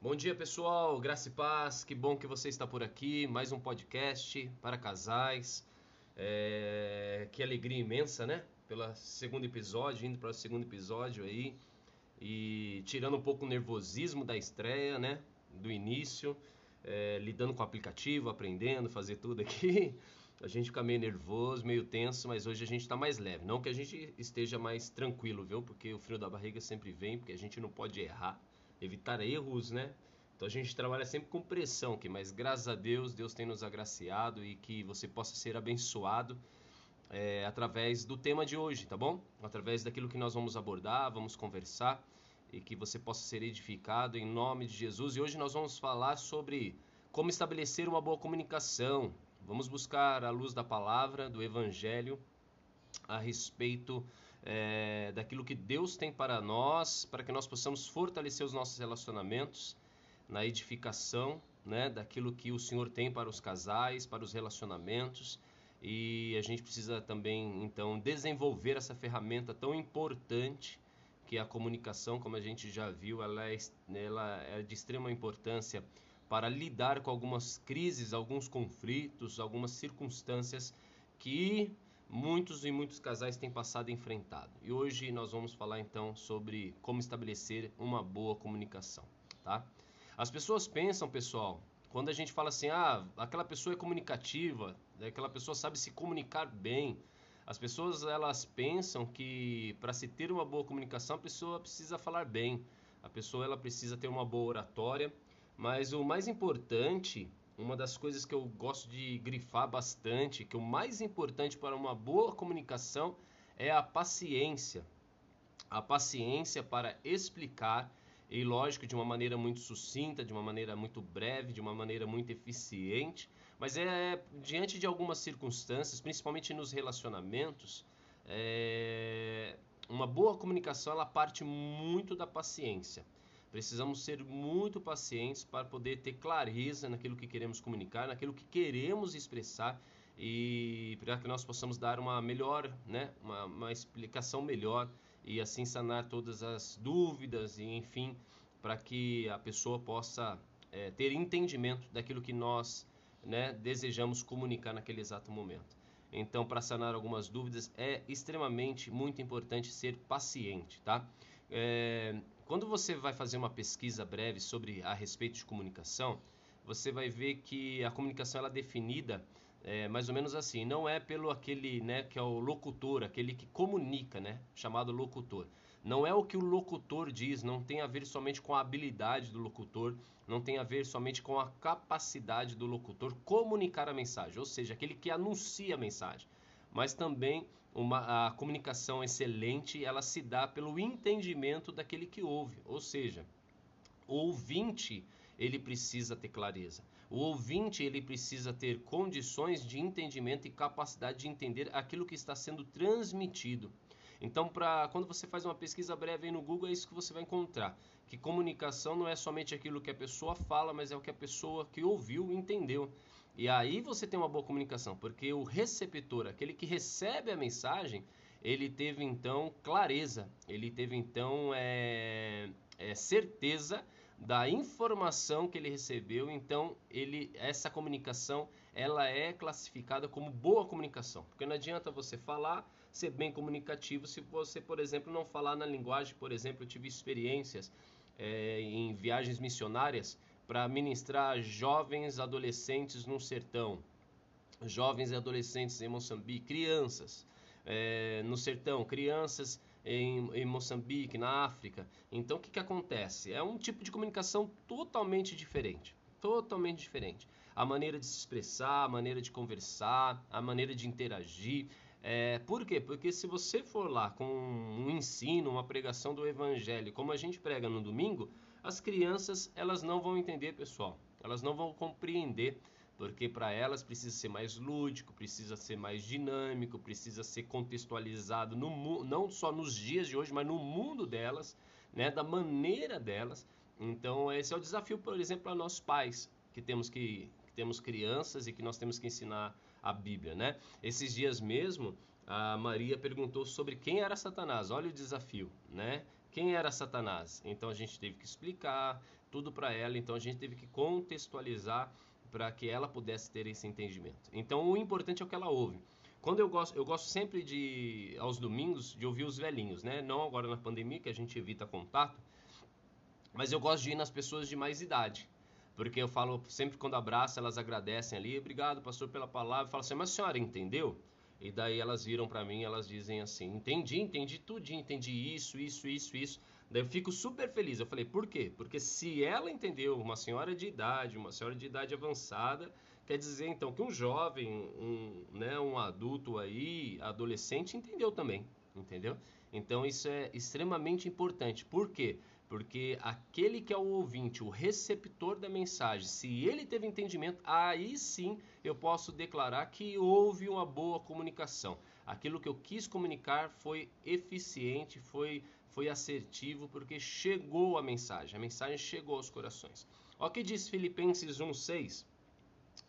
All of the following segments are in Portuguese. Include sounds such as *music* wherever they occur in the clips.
Bom dia, pessoal. Graça e paz. Que bom que você está por aqui. Mais um podcast para casais. É... Que alegria imensa, né? Pelo segundo episódio, indo para o segundo episódio aí. E tirando um pouco o nervosismo da estreia, né? Do início. É... Lidando com o aplicativo, aprendendo, fazer tudo aqui. A gente fica meio nervoso, meio tenso, mas hoje a gente está mais leve. Não que a gente esteja mais tranquilo, viu? Porque o frio da barriga sempre vem, porque a gente não pode errar evitar erros, né? Então a gente trabalha sempre com pressão aqui, mas graças a Deus, Deus tem nos agraciado e que você possa ser abençoado é, através do tema de hoje, tá bom? Através daquilo que nós vamos abordar, vamos conversar e que você possa ser edificado em nome de Jesus. E hoje nós vamos falar sobre como estabelecer uma boa comunicação. Vamos buscar a luz da palavra, do Evangelho, a respeito é, daquilo que Deus tem para nós, para que nós possamos fortalecer os nossos relacionamentos na edificação, né, daquilo que o Senhor tem para os casais, para os relacionamentos. E a gente precisa também, então, desenvolver essa ferramenta tão importante que é a comunicação, como a gente já viu, ela é, ela é de extrema importância para lidar com algumas crises, alguns conflitos, algumas circunstâncias que muitos e muitos casais têm passado enfrentado. E hoje nós vamos falar então sobre como estabelecer uma boa comunicação, tá? As pessoas pensam, pessoal, quando a gente fala assim, ah, aquela pessoa é comunicativa, aquela pessoa sabe se comunicar bem, as pessoas elas pensam que para se ter uma boa comunicação a pessoa precisa falar bem, a pessoa ela precisa ter uma boa oratória, mas o mais importante uma das coisas que eu gosto de grifar bastante, que o mais importante para uma boa comunicação é a paciência. A paciência para explicar, e lógico, de uma maneira muito sucinta, de uma maneira muito breve, de uma maneira muito eficiente, mas é diante de algumas circunstâncias, principalmente nos relacionamentos, é, uma boa comunicação ela parte muito da paciência. Precisamos ser muito pacientes para poder ter clareza naquilo que queremos comunicar, naquilo que queremos expressar e para que nós possamos dar uma melhor, né, uma, uma explicação melhor e assim sanar todas as dúvidas e enfim, para que a pessoa possa é, ter entendimento daquilo que nós né, desejamos comunicar naquele exato momento. Então, para sanar algumas dúvidas, é extremamente muito importante ser paciente, tá? É, quando você vai fazer uma pesquisa breve sobre a respeito de comunicação, você vai ver que a comunicação ela é definida é, mais ou menos assim, não é pelo aquele, né, que é o locutor, aquele que comunica, né, chamado locutor. Não é o que o locutor diz, não tem a ver somente com a habilidade do locutor, não tem a ver somente com a capacidade do locutor comunicar a mensagem, ou seja, aquele que anuncia a mensagem mas também uma, a comunicação excelente ela se dá pelo entendimento daquele que ouve, ou seja, o ouvinte ele precisa ter clareza. O ouvinte ele precisa ter condições de entendimento e capacidade de entender aquilo que está sendo transmitido. Então, para quando você faz uma pesquisa breve aí no Google, é isso que você vai encontrar. Que comunicação não é somente aquilo que a pessoa fala, mas é o que a pessoa que ouviu entendeu. E aí você tem uma boa comunicação, porque o receptor, aquele que recebe a mensagem, ele teve então clareza, ele teve então é, é, certeza da informação que ele recebeu, então ele essa comunicação ela é classificada como boa comunicação, porque não adianta você falar ser bem comunicativo se você, por exemplo, não falar na linguagem, por exemplo, eu tive experiências é, em viagens missionárias para ministrar jovens adolescentes no sertão, jovens e adolescentes em Moçambique, crianças é, no sertão, crianças em, em, Moçambique, na África. Então o que, que acontece? É um tipo de comunicação totalmente diferente. Totalmente diferente. A maneira de se expressar, a maneira de conversar, a maneira de interagir. É, por quê? Porque se você for lá com um ensino, uma pregação do evangelho, como a gente prega no domingo, as crianças elas não vão entender, pessoal. Elas não vão compreender, porque para elas precisa ser mais lúdico, precisa ser mais dinâmico, precisa ser contextualizado no, não só nos dias de hoje, mas no mundo delas, né, da maneira delas. Então esse é o desafio, por exemplo, para nós pais que temos que, que temos crianças e que nós temos que ensinar a Bíblia, né? Esses dias mesmo a Maria perguntou sobre quem era Satanás. Olha o desafio, né? Quem era Satanás? Então a gente teve que explicar tudo para ela, então a gente teve que contextualizar para que ela pudesse ter esse entendimento. Então o importante é o que ela ouve. Quando eu gosto, eu gosto sempre de aos domingos de ouvir os velhinhos, né? Não agora na pandemia que a gente evita contato, mas eu gosto de ir nas pessoas de mais idade. Porque eu falo sempre quando abraço, elas agradecem ali, obrigado, pastor, pela palavra. Eu falo assim, mas a senhora entendeu? E daí elas viram para mim, elas dizem assim: "Entendi, entendi tudinho, entendi isso, isso, isso, isso". Daí eu fico super feliz. Eu falei: "Por quê?" Porque se ela entendeu, uma senhora de idade, uma senhora de idade avançada, quer dizer então que um jovem, um, né, um adulto aí, adolescente entendeu também, entendeu? Então isso é extremamente importante. Por quê? Porque aquele que é o ouvinte, o receptor da mensagem, se ele teve entendimento, aí sim eu posso declarar que houve uma boa comunicação. Aquilo que eu quis comunicar foi eficiente, foi, foi assertivo, porque chegou a mensagem, a mensagem chegou aos corações. Olha o que diz Filipenses 1,6.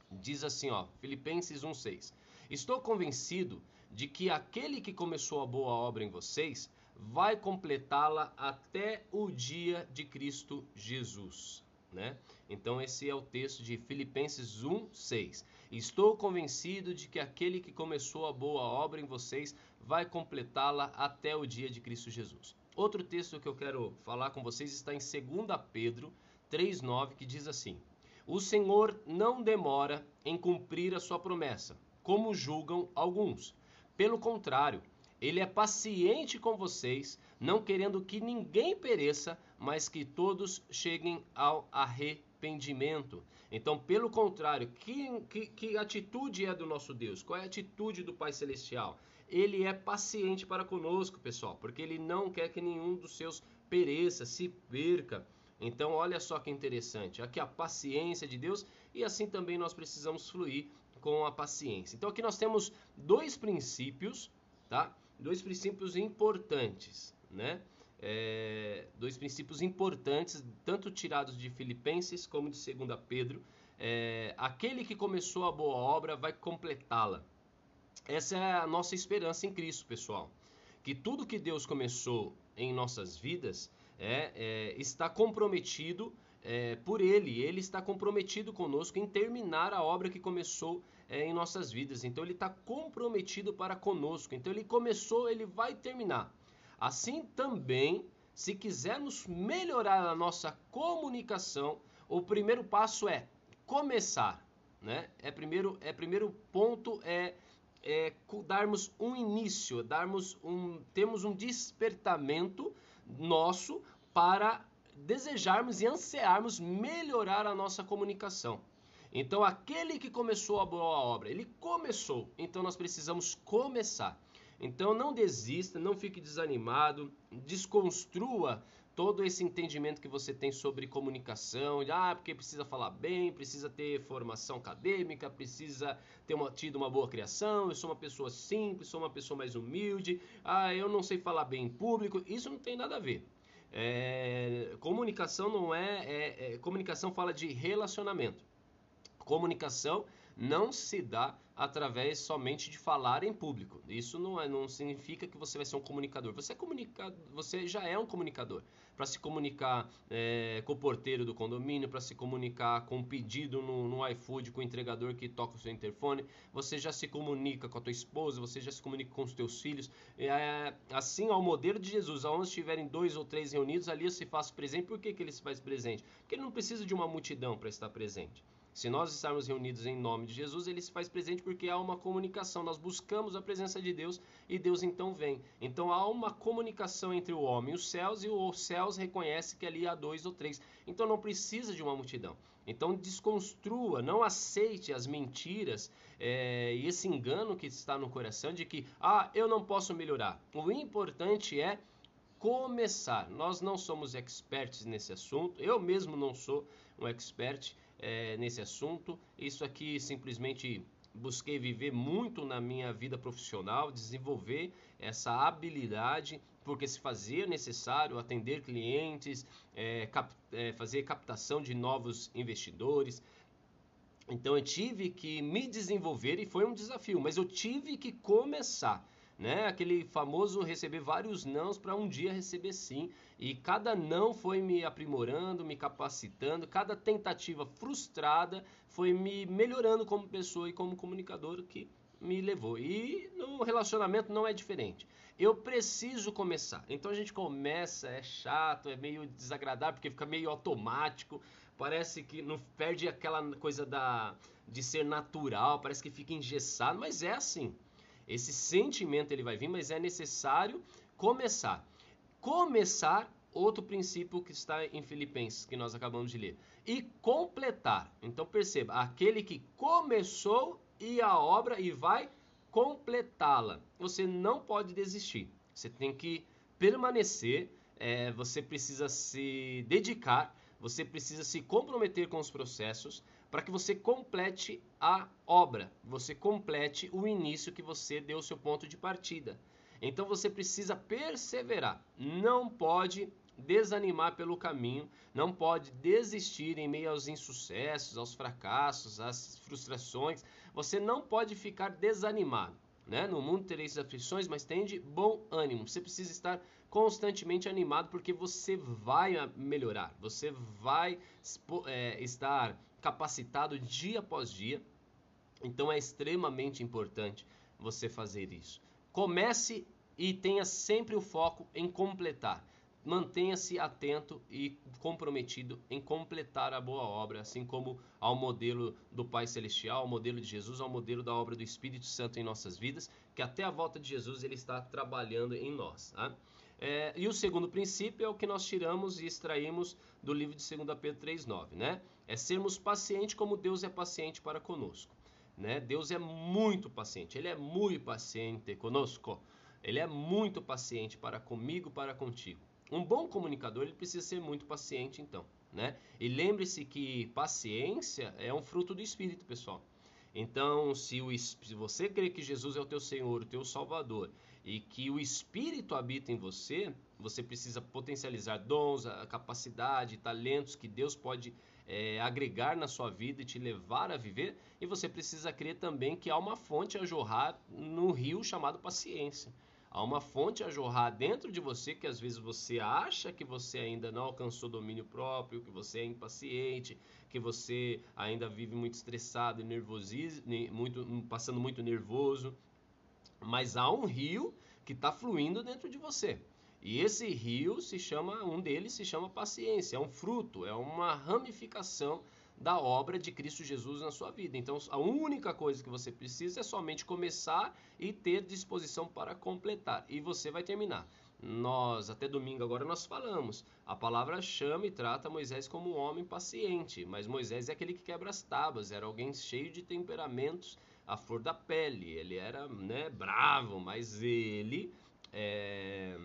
Diz assim, ó, Filipenses 1,6. Estou convencido de que aquele que começou a boa obra em vocês vai completá-la até o dia de Cristo Jesus. Né? Então, esse é o texto de Filipenses 1, 6. Estou convencido de que aquele que começou a boa obra em vocês vai completá-la até o dia de Cristo Jesus. Outro texto que eu quero falar com vocês está em 2 Pedro 3,9, que diz assim: O Senhor não demora em cumprir a sua promessa, como julgam alguns. Pelo contrário, ele é paciente com vocês, não querendo que ninguém pereça, mas que todos cheguem ao arrependimento. Então, pelo contrário, que, que, que, atitude é do nosso Deus? Qual é a atitude do Pai Celestial? Ele é paciente para conosco, pessoal, porque ele não quer que nenhum dos seus pereça, se perca. Então, olha só que interessante. Aqui a paciência de Deus e assim também nós precisamos fluir com a paciência. Então, aqui nós temos dois princípios, tá? Dois princípios importantes, né? É, dois princípios importantes, tanto tirados de Filipenses como de 2 Pedro. É, aquele que começou a boa obra vai completá-la. Essa é a nossa esperança em Cristo, pessoal. Que tudo que Deus começou em nossas vidas é, é está comprometido é, por Ele. Ele está comprometido conosco em terminar a obra que começou é, em nossas vidas. Então ele está comprometido para conosco. Então ele começou, ele vai terminar. Assim também, se quisermos melhorar a nossa comunicação, o primeiro passo é começar, né? É primeiro, é primeiro ponto é, é darmos um início, darmos um, temos um despertamento nosso para desejarmos e ansiarmos melhorar a nossa comunicação. Então, aquele que começou a boa obra, ele começou. Então, nós precisamos começar. Então, não desista, não fique desanimado, desconstrua todo esse entendimento que você tem sobre comunicação, ah, porque precisa falar bem, precisa ter formação acadêmica, precisa ter uma, tido uma boa criação, eu sou uma pessoa simples, sou uma pessoa mais humilde, ah, eu não sei falar bem em público, isso não tem nada a ver. É, comunicação não é, é, é comunicação fala de relacionamento. Comunicação não se dá através somente de falar em público. Isso não, é, não significa que você vai ser um comunicador. Você, é comunica, você já é um comunicador. Para se comunicar é, com o porteiro do condomínio, para se comunicar com um pedido no, no iFood, com o entregador que toca o seu interfone, você já se comunica com a tua esposa, você já se comunica com os teus filhos. É, assim, ao modelo de Jesus, aonde estiverem dois ou três reunidos, ali se faz presente. Por que, que ele se faz presente? Porque ele não precisa de uma multidão para estar presente. Se nós estarmos reunidos em nome de Jesus, ele se faz presente porque há uma comunicação. Nós buscamos a presença de Deus e Deus então vem. Então há uma comunicação entre o homem e os céus e os céus reconhece que ali há dois ou três. Então não precisa de uma multidão. Então desconstrua, não aceite as mentiras é, e esse engano que está no coração de que ah, eu não posso melhorar. O importante é começar. Nós não somos experts nesse assunto. Eu mesmo não sou um expert é, nesse assunto. Isso aqui simplesmente busquei viver muito na minha vida profissional, desenvolver essa habilidade, porque se fazia necessário atender clientes, é, cap, é, fazer captação de novos investidores. Então eu tive que me desenvolver e foi um desafio, mas eu tive que começar. Né? Aquele famoso receber vários nãos para um dia receber sim. E cada não foi me aprimorando, me capacitando, cada tentativa frustrada foi me melhorando como pessoa e como comunicador que me levou. E no relacionamento não é diferente. Eu preciso começar. Então a gente começa, é chato, é meio desagradável porque fica meio automático. Parece que não perde aquela coisa da de ser natural, parece que fica engessado, mas é assim. Esse sentimento ele vai vir, mas é necessário começar. Começar, outro princípio que está em Filipenses, que nós acabamos de ler. E completar. Então perceba, aquele que começou e a obra e vai completá-la. Você não pode desistir. Você tem que permanecer, é, você precisa se dedicar, você precisa se comprometer com os processos, para que você complete a obra, você complete o início que você deu o seu ponto de partida. Então você precisa perseverar, não pode desanimar pelo caminho, não pode desistir em meio aos insucessos, aos fracassos, às frustrações. Você não pode ficar desanimado. Né? No mundo tereis aflições, mas tende bom ânimo. Você precisa estar constantemente animado porque você vai melhorar, você vai é, estar capacitado dia após dia. Então é extremamente importante você fazer isso. Comece e tenha sempre o foco em completar. Mantenha-se atento e comprometido em completar a boa obra, assim como ao modelo do Pai Celestial, ao modelo de Jesus, ao modelo da obra do Espírito Santo em nossas vidas, que até a volta de Jesus ele está trabalhando em nós. Tá? É, e o segundo princípio é o que nós tiramos e extraímos do livro de 2 Pedro 3,9, né? É sermos pacientes como Deus é paciente para conosco. Né? Deus é muito paciente, Ele é muito paciente conosco. Ele é muito paciente para comigo, para contigo. Um bom comunicador ele precisa ser muito paciente, então. Né? E lembre-se que paciência é um fruto do Espírito, pessoal. Então, se, o, se você crê que Jesus é o teu Senhor, o teu Salvador, e que o Espírito habita em você, você precisa potencializar dons, capacidade, talentos que Deus pode é, agregar na sua vida e te levar a viver, e você precisa crer também que há uma fonte a jorrar no rio chamado paciência. Há uma fonte a jorrar dentro de você que às vezes você acha que você ainda não alcançou domínio próprio, que você é impaciente, que você ainda vive muito estressado e muito, passando muito nervoso. Mas há um rio que está fluindo dentro de você. E esse rio se chama, um deles se chama paciência, é um fruto, é uma ramificação da obra de Cristo Jesus na sua vida. Então, a única coisa que você precisa é somente começar e ter disposição para completar. E você vai terminar. Nós, até domingo agora, nós falamos. A palavra chama e trata Moisés como um homem paciente. Mas Moisés é aquele que quebra as tábuas, era alguém cheio de temperamentos à flor da pele. Ele era né, bravo, mas ele. É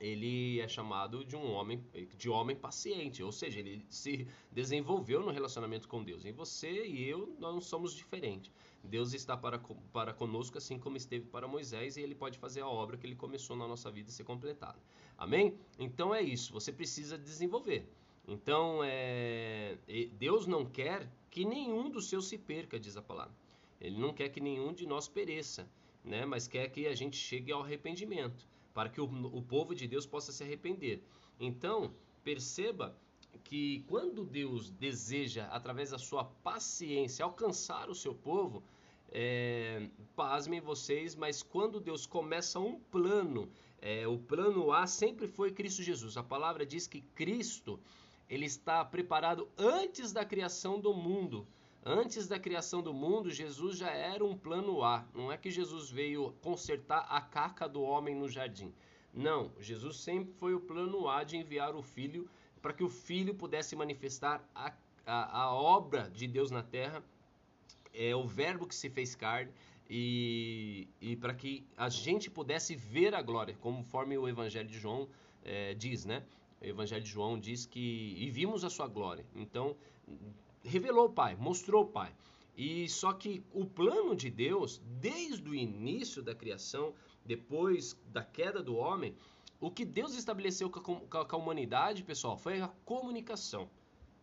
ele é chamado de um homem de homem paciente, ou seja, ele se desenvolveu no relacionamento com Deus. E você e eu não somos diferentes. Deus está para, para conosco assim como esteve para Moisés e ele pode fazer a obra que ele começou na nossa vida ser completada. Amém? Então é isso, você precisa desenvolver. Então, é, Deus não quer que nenhum dos seus se perca, diz a palavra. Ele não quer que nenhum de nós pereça, né? mas quer que a gente chegue ao arrependimento para que o, o povo de Deus possa se arrepender. Então, perceba que quando Deus deseja, através da sua paciência, alcançar o seu povo, é, pasmem vocês, mas quando Deus começa um plano, é, o plano A sempre foi Cristo Jesus. A palavra diz que Cristo ele está preparado antes da criação do mundo. Antes da criação do mundo, Jesus já era um plano A. Não é que Jesus veio consertar a caca do homem no jardim. Não, Jesus sempre foi o plano A de enviar o Filho para que o Filho pudesse manifestar a, a, a obra de Deus na terra, é o Verbo que se fez carne, e, e para que a gente pudesse ver a glória, conforme o Evangelho de João é, diz, né? O Evangelho de João diz que e vimos a sua glória. Então, revelou o Pai, mostrou o Pai. E só que o plano de Deus, desde o início da criação, depois da queda do homem, o que Deus estabeleceu com a, humanidade, pessoal, foi a comunicação.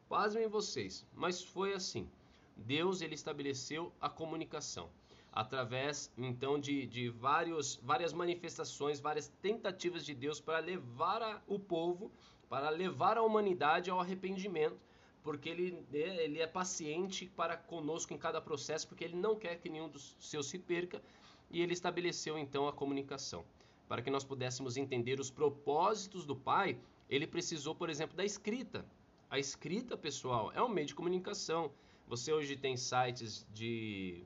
Pasmem vocês, mas foi assim. Deus ele estabeleceu a comunicação. através então de, de vários, várias manifestações, várias tentativas de Deus para levar a, o povo, para levar a humanidade ao arrependimento, porque ele, é, ele é paciente para conosco em cada processo, porque ele não quer que nenhum dos seus se perca, e ele estabeleceu então a comunicação. Para que nós pudéssemos entender os propósitos do Pai, ele precisou, por exemplo, da escrita. A escrita, pessoal, é um meio de comunicação. Você hoje tem sites de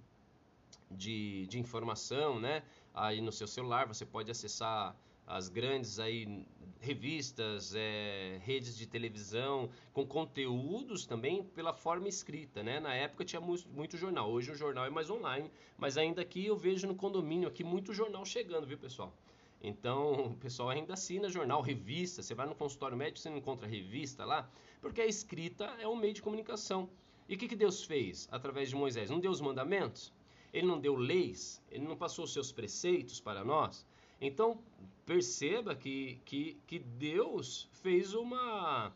de, de informação, né? Aí no seu celular você pode acessar as grandes aí revistas, é, redes de televisão com conteúdos também pela forma escrita, né? Na época tinha muito, muito, jornal, hoje o jornal é mais online, mas ainda aqui eu vejo no condomínio aqui muito jornal chegando, viu pessoal? Então *laughs* o pessoal ainda assina jornal, revista. Você vai no consultório médico você não encontra revista lá, porque a escrita é um meio de comunicação. E o que, que Deus fez através de Moisés? Não deu os mandamentos? ele não deu leis, ele não passou seus preceitos para nós. Então, perceba que, que, que Deus fez uma,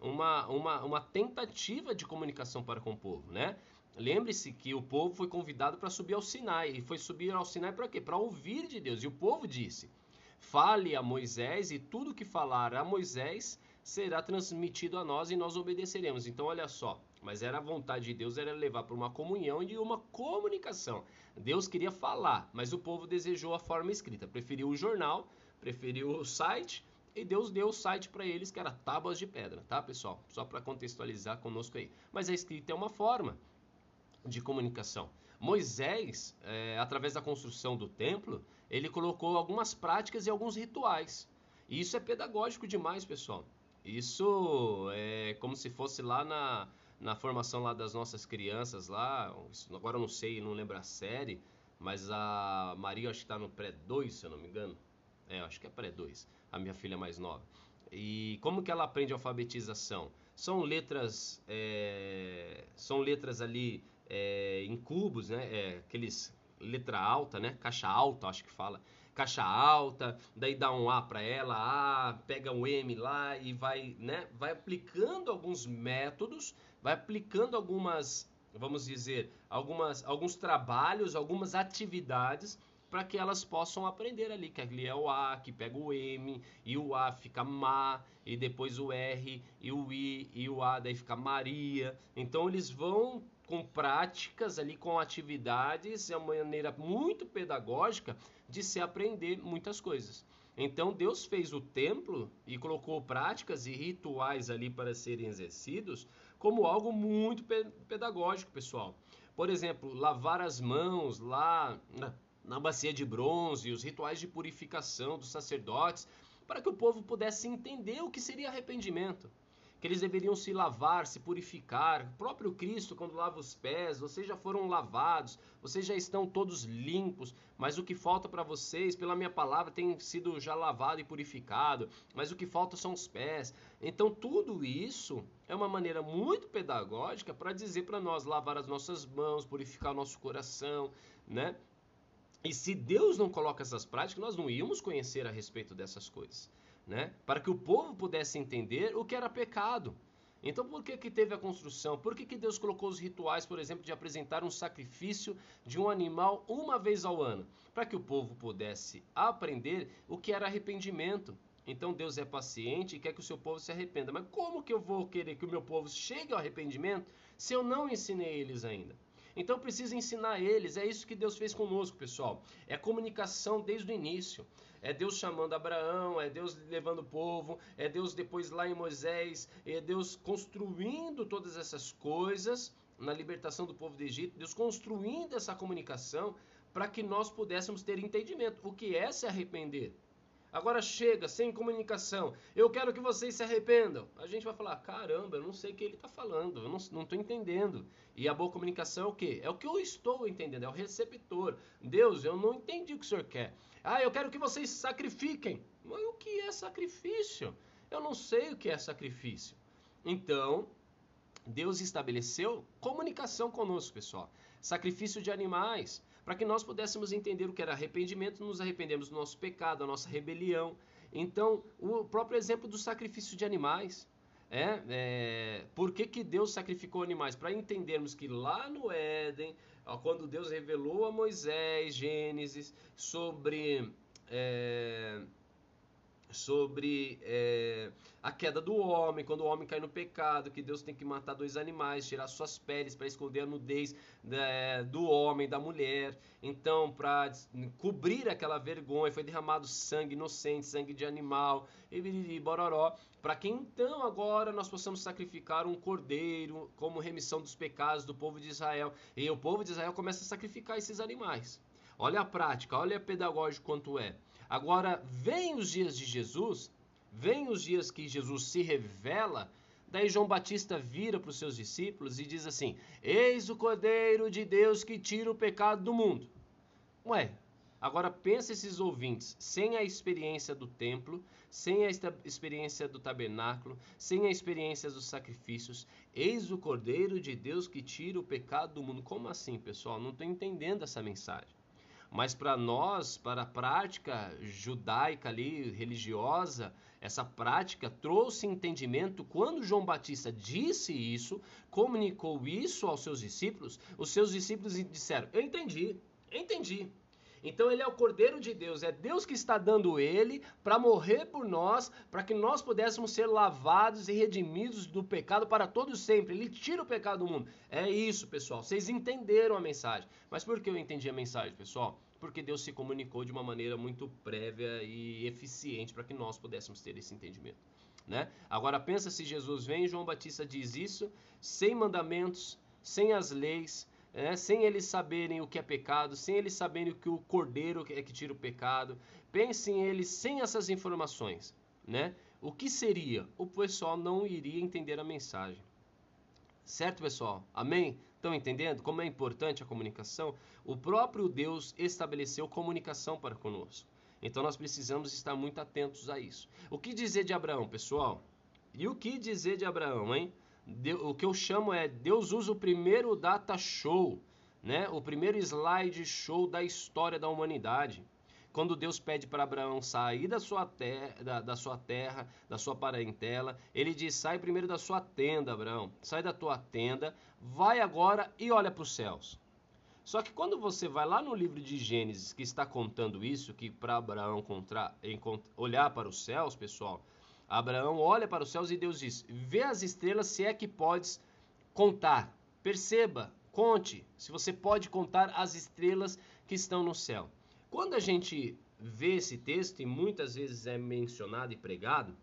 uma, uma, uma tentativa de comunicação para com o povo, né? Lembre-se que o povo foi convidado para subir ao Sinai. E foi subir ao Sinai para quê? Para ouvir de Deus. E o povo disse: Fale a Moisés, e tudo que falar a Moisés será transmitido a nós e nós obedeceremos. Então, olha só, mas era a vontade de Deus era levar para uma comunhão e uma comunicação. Deus queria falar, mas o povo desejou a forma escrita, preferiu o jornal, preferiu o site e Deus deu o site para eles que era tábuas de pedra, tá, pessoal? Só para contextualizar conosco aí. Mas a escrita é uma forma de comunicação. Moisés, é, através da construção do templo, ele colocou algumas práticas e alguns rituais. E isso é pedagógico demais, pessoal. Isso é como se fosse lá na, na formação lá das nossas crianças lá, agora eu não sei, não lembro a série, mas a Maria acho que está no pré-2, se eu não me engano. É, acho que é pré-2, a minha filha mais nova. E como que ela aprende alfabetização? São letras, é, são letras ali é, em cubos, né? É, aqueles letra alta, né? Caixa alta, acho que fala. Caixa alta, daí dá um A para ela, A, pega um M lá e vai, né? Vai aplicando alguns métodos vai aplicando algumas, vamos dizer, algumas, alguns trabalhos, algumas atividades para que elas possam aprender ali, que ali é o A, que pega o M, e o A fica Ma, e depois o R, e o I, e o A daí fica Maria. Então eles vão com práticas ali, com atividades, é uma maneira muito pedagógica de se aprender muitas coisas. Então Deus fez o templo e colocou práticas e rituais ali para serem exercidos como algo muito pedagógico, pessoal. Por exemplo, lavar as mãos lá na, bacia de bronze, os rituais de purificação dos sacerdotes, para que o povo pudesse entender o que seria arrependimento que eles deveriam se lavar, se purificar. O próprio Cristo, quando lava os pés, vocês já foram lavados, vocês já estão todos limpos, mas o que falta para vocês, pela minha palavra, tem sido já lavado e purificado, mas o que falta são os pés. Então, tudo isso é uma maneira muito pedagógica para dizer para nós lavar as nossas mãos, purificar o nosso coração, né? E se Deus não coloca essas práticas, nós não íamos conhecer a respeito dessas coisas né? Para que o povo pudesse entender o que era pecado. Então, por que, que teve a construção? Por que, que Deus colocou os rituais, por exemplo, de apresentar um sacrifício de um animal uma vez ao ano? Para que o povo pudesse aprender o que era arrependimento. Então, Deus é paciente e quer que o seu povo se arrependa. Mas como que eu vou querer que o meu povo chegue ao arrependimento se eu não ensinei eles ainda? Então, precisa ensinar eles. É isso que Deus fez conosco, pessoal. É comunicação desde o início. É Deus chamando Abraão, é Deus levando o povo, é Deus depois lá em Moisés, é Deus construindo todas essas coisas na libertação do povo do Egito, Deus construindo essa comunicação para que nós pudéssemos ter entendimento. O que é se arrepender? Agora chega, sem comunicação. Eu quero que vocês se arrependam. A gente vai falar: caramba, eu não sei o que ele está falando, eu não estou entendendo. E a boa comunicação é o que? É o que eu estou entendendo, é o receptor. Deus, eu não entendi o que o senhor quer. Ah, eu quero que vocês sacrifiquem. Mas o que é sacrifício? Eu não sei o que é sacrifício. Então, Deus estabeleceu comunicação conosco, pessoal. Sacrifício de animais para que nós pudéssemos entender o que era arrependimento, nos arrependemos do nosso pecado, da nossa rebelião. Então, o próprio exemplo do sacrifício de animais. É, é, por que, que Deus sacrificou animais? Para entendermos que lá no Éden, quando Deus revelou a Moisés, Gênesis, sobre. É, sobre é, a queda do homem, quando o homem cai no pecado, que Deus tem que matar dois animais, tirar suas peles para esconder a nudez é, do homem, da mulher. Então, para cobrir aquela vergonha, foi derramado sangue inocente, sangue de animal, e bororó, para que então agora nós possamos sacrificar um cordeiro como remissão dos pecados do povo de Israel. E o povo de Israel começa a sacrificar esses animais. Olha a prática, olha a pedagógico quanto é. Agora, vem os dias de Jesus, vem os dias que Jesus se revela, daí João Batista vira para os seus discípulos e diz assim: Eis o Cordeiro de Deus que tira o pecado do mundo. Ué, agora pensa esses ouvintes, sem a experiência do templo, sem a experiência do tabernáculo, sem a experiência dos sacrifícios, eis o Cordeiro de Deus que tira o pecado do mundo. Como assim, pessoal? Não estou entendendo essa mensagem. Mas para nós, para a prática judaica ali, religiosa, essa prática trouxe entendimento quando João Batista disse isso, comunicou isso aos seus discípulos, os seus discípulos disseram: Eu entendi, entendi. Então ele é o Cordeiro de Deus, é Deus que está dando ele para morrer por nós, para que nós pudéssemos ser lavados e redimidos do pecado para todos sempre. Ele tira o pecado do mundo. É isso, pessoal. Vocês entenderam a mensagem. Mas por que eu entendi a mensagem, pessoal? Porque Deus se comunicou de uma maneira muito prévia e eficiente para que nós pudéssemos ter esse entendimento. Né? Agora pensa se Jesus vem João Batista diz isso sem mandamentos, sem as leis, é, sem eles saberem o que é pecado, sem eles saberem que o cordeiro é que tira o pecado. Pensem eles sem essas informações, né? O que seria? O pessoal não iria entender a mensagem. Certo, pessoal? Amém? Estão entendendo como é importante a comunicação? O próprio Deus estabeleceu comunicação para conosco. Então nós precisamos estar muito atentos a isso. O que dizer de Abraão, pessoal? E o que dizer de Abraão, hein? O que eu chamo é Deus usa o primeiro data show, né? O primeiro slide show da história da humanidade. Quando Deus pede para Abraão sair da sua, terra, da, da sua terra, da sua parentela, ele diz: sai primeiro da sua tenda, Abraão. Sai da tua tenda, vai agora e olha para os céus. Só que quando você vai lá no livro de Gênesis, que está contando isso, que para Abraão contra, olhar para os céus, pessoal, Abraão olha para os céus e Deus diz: Vê as estrelas se é que podes contar. Perceba, conte, se você pode contar as estrelas que estão no céu. Quando a gente vê esse texto, e muitas vezes é mencionado e pregado,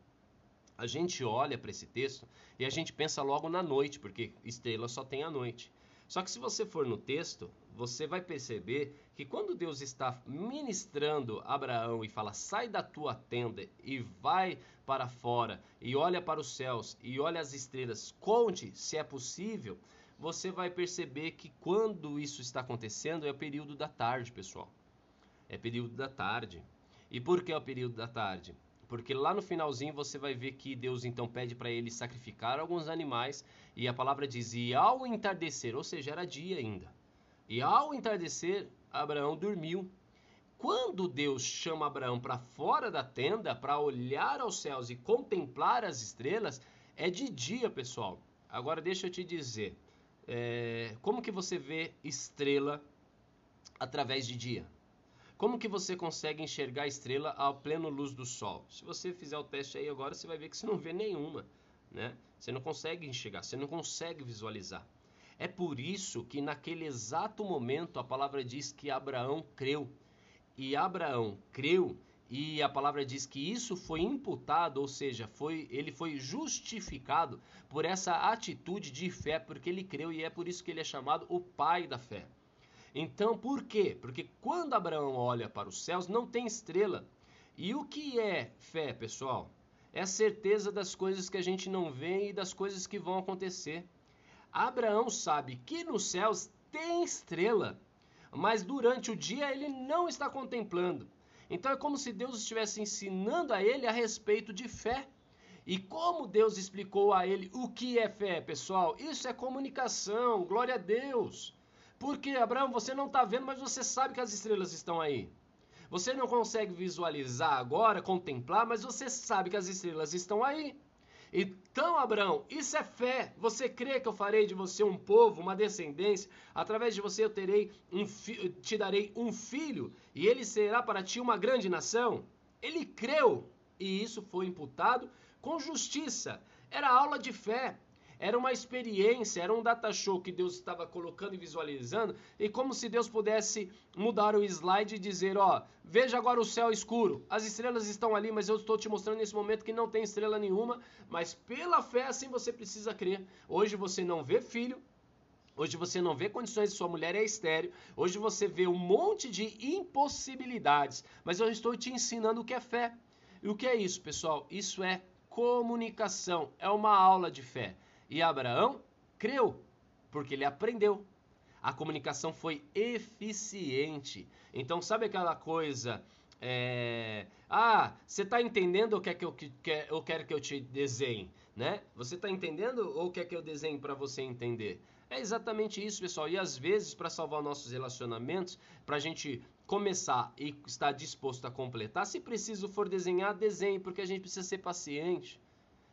a gente olha para esse texto e a gente pensa logo na noite, porque estrela só tem à noite. Só que se você for no texto, você vai perceber que quando Deus está ministrando Abraão e fala: sai da tua tenda e vai para fora, e olha para os céus, e olha as estrelas, conte se é possível, você vai perceber que quando isso está acontecendo é o período da tarde, pessoal. É período da tarde. E por que é o período da tarde? Porque lá no finalzinho você vai ver que Deus então pede para ele sacrificar alguns animais e a palavra diz: e ao entardecer, ou seja, era dia ainda. E ao entardecer, Abraão dormiu. Quando Deus chama Abraão para fora da tenda para olhar aos céus e contemplar as estrelas, é de dia, pessoal. Agora deixa eu te dizer, é, como que você vê estrela através de dia? Como que você consegue enxergar a estrela à plena luz do sol? Se você fizer o teste aí agora, você vai ver que você não vê nenhuma, né? Você não consegue enxergar, você não consegue visualizar. É por isso que naquele exato momento a palavra diz que Abraão creu. E Abraão creu e a palavra diz que isso foi imputado, ou seja, foi, ele foi justificado por essa atitude de fé, porque ele creu e é por isso que ele é chamado o pai da fé. Então, por quê? Porque quando Abraão olha para os céus, não tem estrela. E o que é fé, pessoal? É a certeza das coisas que a gente não vê e das coisas que vão acontecer. Abraão sabe que nos céus tem estrela, mas durante o dia ele não está contemplando. Então é como se Deus estivesse ensinando a ele a respeito de fé. E como Deus explicou a ele o que é fé, pessoal? Isso é comunicação, glória a Deus. Porque, Abraão, você não está vendo, mas você sabe que as estrelas estão aí. Você não consegue visualizar agora, contemplar, mas você sabe que as estrelas estão aí. Então, Abraão, isso é fé. Você crê que eu farei de você um povo, uma descendência? Através de você eu terei um te darei um filho, e ele será para ti uma grande nação. Ele creu, e isso foi imputado com justiça. Era aula de fé. Era uma experiência, era um data show que Deus estava colocando e visualizando, e como se Deus pudesse mudar o slide e dizer, ó, veja agora o céu escuro. As estrelas estão ali, mas eu estou te mostrando nesse momento que não tem estrela nenhuma, mas pela fé assim você precisa crer. Hoje você não vê filho, Hoje você não vê condições de sua mulher é estéreo. Hoje você vê um monte de impossibilidades. Mas eu estou te ensinando o que é fé. E o que é isso, pessoal? Isso é comunicação. É uma aula de fé. E Abraão creu, porque ele aprendeu. A comunicação foi eficiente. Então, sabe aquela coisa? É... Ah, você está entendendo ou quer que eu, quer, ou quer que eu te desenhe? Né? Você está entendendo ou quer que eu desenhe para você entender? É exatamente isso, pessoal. E às vezes, para salvar nossos relacionamentos, para a gente começar e estar disposto a completar, se preciso for desenhar, desenhe, porque a gente precisa ser paciente.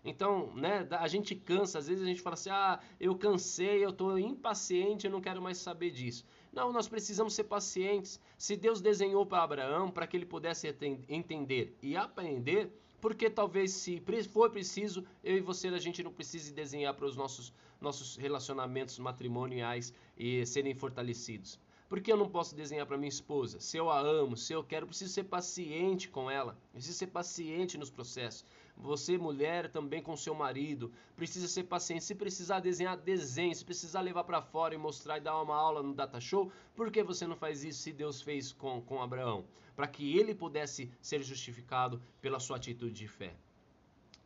Então, né, a gente cansa, às vezes a gente fala assim: "Ah, eu cansei, eu estou impaciente, eu não quero mais saber disso". Não, nós precisamos ser pacientes. Se Deus desenhou para Abraão para que ele pudesse entender e aprender, porque talvez se for preciso, eu e você a gente não precise desenhar para os nossos nossos relacionamentos matrimoniais e serem fortalecidos. Por que eu não posso desenhar para minha esposa? Se eu a amo, se eu quero, preciso ser paciente com ela. Preciso ser paciente nos processos. Você, mulher, também com seu marido, precisa ser paciente. Se precisar desenhar, desenhe. Se precisar levar para fora e mostrar e dar uma aula no Data Show, por que você não faz isso se Deus fez com, com Abraão? Para que ele pudesse ser justificado pela sua atitude de fé.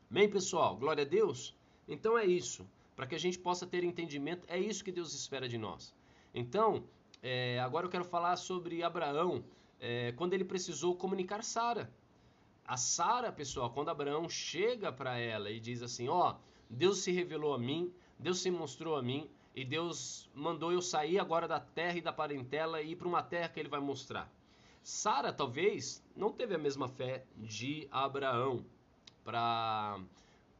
Bem, pessoal, glória a Deus. Então é isso. Para que a gente possa ter entendimento, é isso que Deus espera de nós. Então, é, agora eu quero falar sobre Abraão, é, quando ele precisou comunicar Sara. A Sara, pessoal, quando Abraão chega para ela e diz assim: Ó, Deus se revelou a mim, Deus se mostrou a mim, e Deus mandou eu sair agora da terra e da parentela e ir para uma terra que ele vai mostrar. Sara, talvez, não teve a mesma fé de Abraão para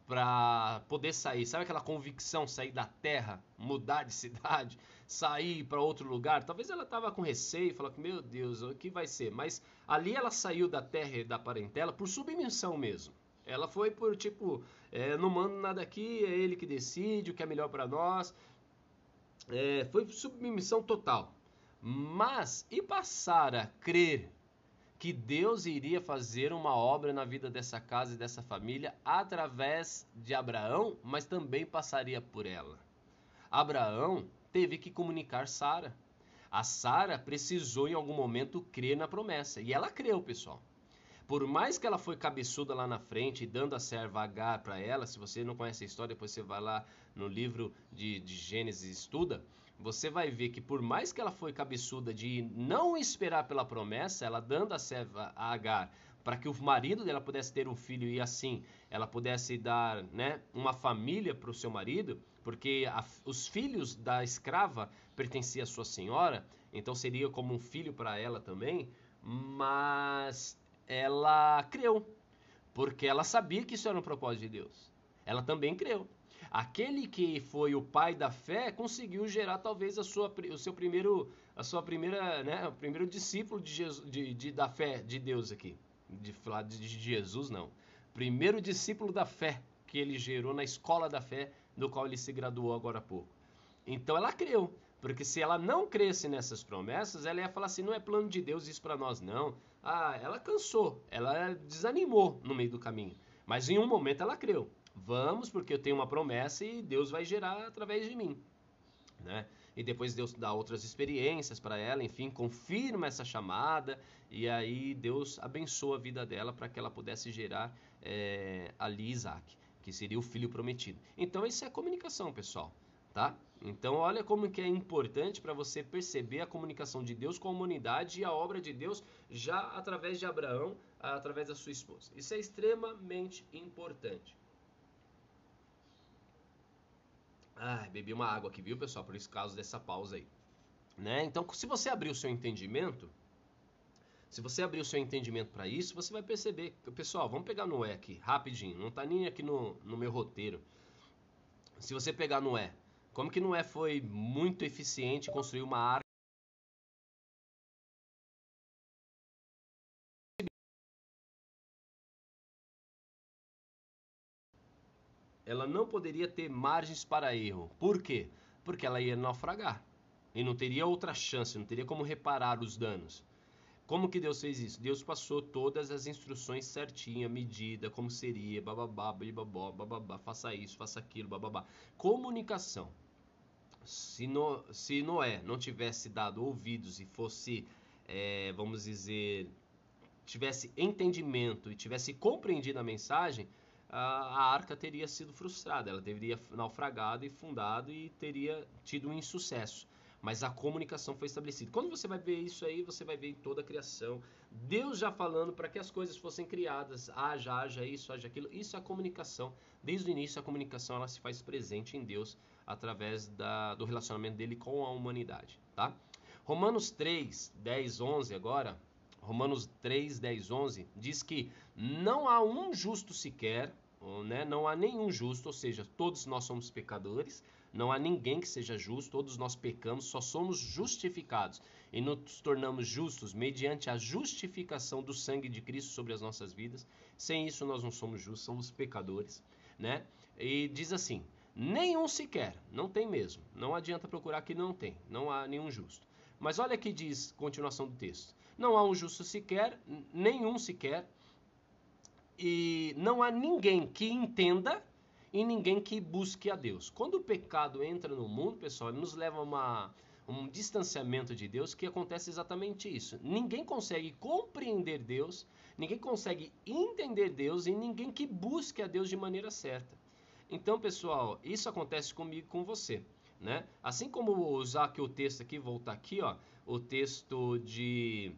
para poder sair. Sabe aquela convicção, sair da terra, mudar de *laughs* cidade, sair para outro lugar? Talvez ela estava com receio, falou que meu Deus, o que vai ser? Mas ali ela saiu da terra e da parentela por submissão mesmo. Ela foi por tipo, é, não mando nada aqui, é ele que decide o que é melhor para nós. É, foi submissão total. Mas e passar a crer que Deus iria fazer uma obra na vida dessa casa e dessa família através de Abraão, mas também passaria por ela. Abraão teve que comunicar Sara. A Sara precisou em algum momento crer na promessa, e ela creu, pessoal. Por mais que ela foi cabeçuda lá na frente, dando a serva H para ela, se você não conhece a história, depois você vai lá no livro de, de Gênesis e estuda você vai ver que por mais que ela foi cabeçuda de não esperar pela promessa, ela dando a serva Agar para que o marido dela pudesse ter um filho e assim ela pudesse dar né, uma família para o seu marido, porque a, os filhos da escrava pertenciam à sua senhora, então seria como um filho para ela também, mas ela creu, porque ela sabia que isso era um propósito de Deus. Ela também creu. Aquele que foi o pai da fé conseguiu gerar talvez a sua, o seu primeiro, a sua primeira, né, o primeiro discípulo de, Jesus, de, de da fé de Deus aqui, de falar de, Jesus não, primeiro discípulo da fé que ele gerou na escola da fé, do qual ele se graduou agora há pouco. Então ela creu, porque se ela não cresce nessas promessas, ela ia falar assim: não é plano de Deus isso para nós, não. Ah, ela cansou, ela desanimou no meio do caminho. Mas em um momento ela creu. Vamos, porque eu tenho uma promessa e Deus vai gerar através de mim. Né? E depois Deus dá outras experiências para ela, enfim, confirma essa chamada e aí Deus abençoa a vida dela para que ela pudesse gerar é, ali Isaac, que seria o filho prometido. Então isso é comunicação, pessoal, tá? Então olha como que é importante para você perceber a comunicação de Deus com a humanidade e a obra de Deus já através de Abraão, através da sua esposa. Isso é extremamente importante. Ah, bebi uma água aqui, viu, pessoal? Por isso, causa dessa pausa aí. Né? Então, se você abrir o seu entendimento, Se você abrir o seu entendimento para isso, você vai perceber. Pessoal, vamos pegar Noé aqui, rapidinho. Não está nem aqui no, no meu roteiro. Se você pegar Noé, como que Noé foi muito eficiente construir uma arca ela não poderia ter margens para erro. Por quê? Porque ela ia naufragar. E não teria outra chance, não teria como reparar os danos. Como que Deus fez isso? Deus passou todas as instruções certinha, medida, como seria, bababá, bababá, bababá, faça isso, faça aquilo, bababá. Comunicação. Se, no, se Noé não tivesse dado ouvidos e fosse, é, vamos dizer, tivesse entendimento e tivesse compreendido a mensagem, a arca teria sido frustrada, ela teria naufragado e fundado e teria tido um insucesso. Mas a comunicação foi estabelecida. Quando você vai ver isso aí, você vai ver em toda a criação. Deus já falando para que as coisas fossem criadas. Haja, haja isso, haja aquilo. Isso é a comunicação. Desde o início, a comunicação ela se faz presente em Deus através da, do relacionamento dele com a humanidade. Tá? Romanos 3, 10, 11 agora Romanos 3, 10, 11, diz que não há um justo sequer, né? não há nenhum justo, ou seja, todos nós somos pecadores, não há ninguém que seja justo, todos nós pecamos, só somos justificados e nos tornamos justos mediante a justificação do sangue de Cristo sobre as nossas vidas. Sem isso nós não somos justos, somos pecadores, né? E diz assim: nenhum sequer, não tem mesmo. Não adianta procurar que não tem, não há nenhum justo. Mas olha que diz continuação do texto. Não há um justo sequer, nenhum sequer, e não há ninguém que entenda e ninguém que busque a Deus. Quando o pecado entra no mundo, pessoal, ele nos leva a uma, um distanciamento de Deus que acontece exatamente isso. Ninguém consegue compreender Deus, ninguém consegue entender Deus e ninguém que busque a Deus de maneira certa. Então, pessoal, isso acontece comigo com você. Né? Assim como usar aqui o texto aqui, voltar aqui, ó, o texto de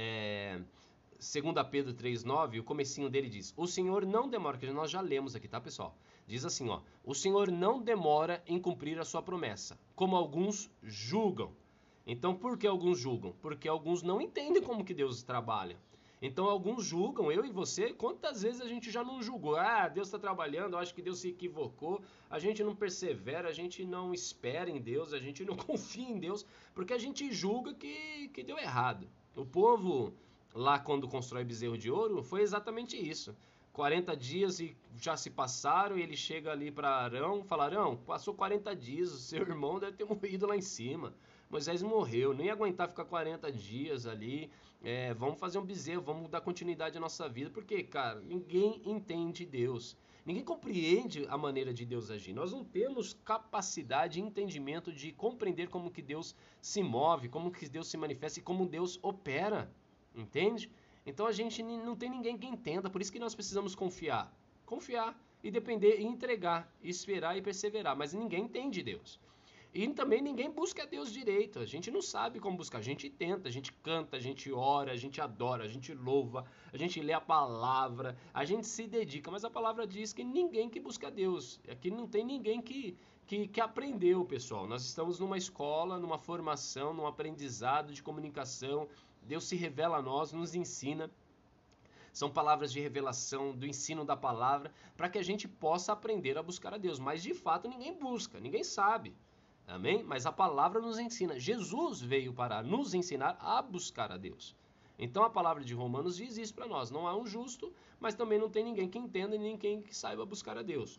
é, 2 Pedro 3,9, o comecinho dele diz: O Senhor não demora, que nós já lemos aqui, tá, pessoal? Diz assim, ó: O Senhor não demora em cumprir a sua promessa, como alguns julgam. Então, por que alguns julgam? Porque alguns não entendem como que Deus trabalha. Então, alguns julgam, eu e você, quantas vezes a gente já não julgou? Ah, Deus está trabalhando, eu acho que Deus se equivocou, a gente não persevera, a gente não espera em Deus, a gente não *laughs* confia em Deus, porque a gente julga que, que deu errado. O povo lá quando constrói bezerro de ouro foi exatamente isso. 40 dias e já se passaram e ele chega ali para Arão, fala: "Arão, passou 40 dias, o seu *laughs* irmão deve ter morrido lá em cima. Moisés morreu, nem aguentar ficar 40 dias ali. É, vamos fazer um bezerro, vamos dar continuidade à nossa vida, porque, cara, ninguém entende Deus. Ninguém compreende a maneira de Deus agir. Nós não temos capacidade e entendimento de compreender como que Deus se move, como que Deus se manifesta e como Deus opera. Entende? Então a gente não tem ninguém que entenda, por isso que nós precisamos confiar. Confiar e depender e entregar, esperar e perseverar, mas ninguém entende Deus. E também ninguém busca Deus direito. A gente não sabe como buscar. A gente tenta, a gente canta, a gente ora, a gente adora, a gente louva, a gente lê a palavra, a gente se dedica. Mas a palavra diz que ninguém que busca Deus. Aqui não tem ninguém que, que, que aprendeu, pessoal. Nós estamos numa escola, numa formação, num aprendizado de comunicação. Deus se revela a nós, nos ensina. São palavras de revelação, do ensino da palavra, para que a gente possa aprender a buscar a Deus. Mas de fato ninguém busca, ninguém sabe. Amém? Mas a palavra nos ensina. Jesus veio para nos ensinar a buscar a Deus. Então a palavra de Romanos diz isso para nós. Não há um justo, mas também não tem ninguém que entenda e ninguém que saiba buscar a Deus.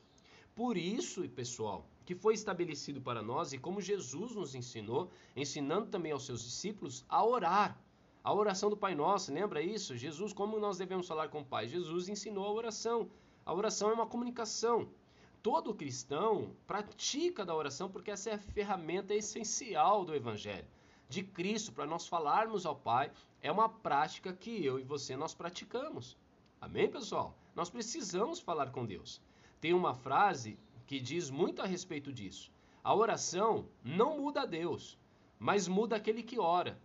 Por isso, pessoal, que foi estabelecido para nós e como Jesus nos ensinou, ensinando também aos seus discípulos a orar. A oração do Pai Nosso, lembra isso? Jesus, como nós devemos falar com o Pai? Jesus ensinou a oração. A oração é uma comunicação todo cristão pratica da oração porque essa é a ferramenta essencial do evangelho de Cristo para nós falarmos ao Pai, é uma prática que eu e você nós praticamos. Amém, pessoal? Nós precisamos falar com Deus. Tem uma frase que diz muito a respeito disso. A oração não muda a Deus, mas muda aquele que ora.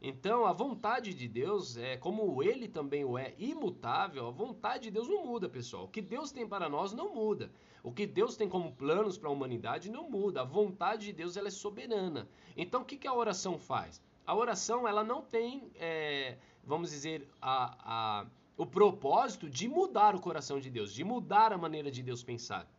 Então, a vontade de Deus, é como ele também o é imutável, a vontade de Deus não muda, pessoal. O que Deus tem para nós não muda. O que Deus tem como planos para a humanidade não muda. A vontade de Deus ela é soberana. Então, o que, que a oração faz? A oração ela não tem é, vamos dizer, a, a, o propósito de mudar o coração de Deus, de mudar a maneira de Deus pensar.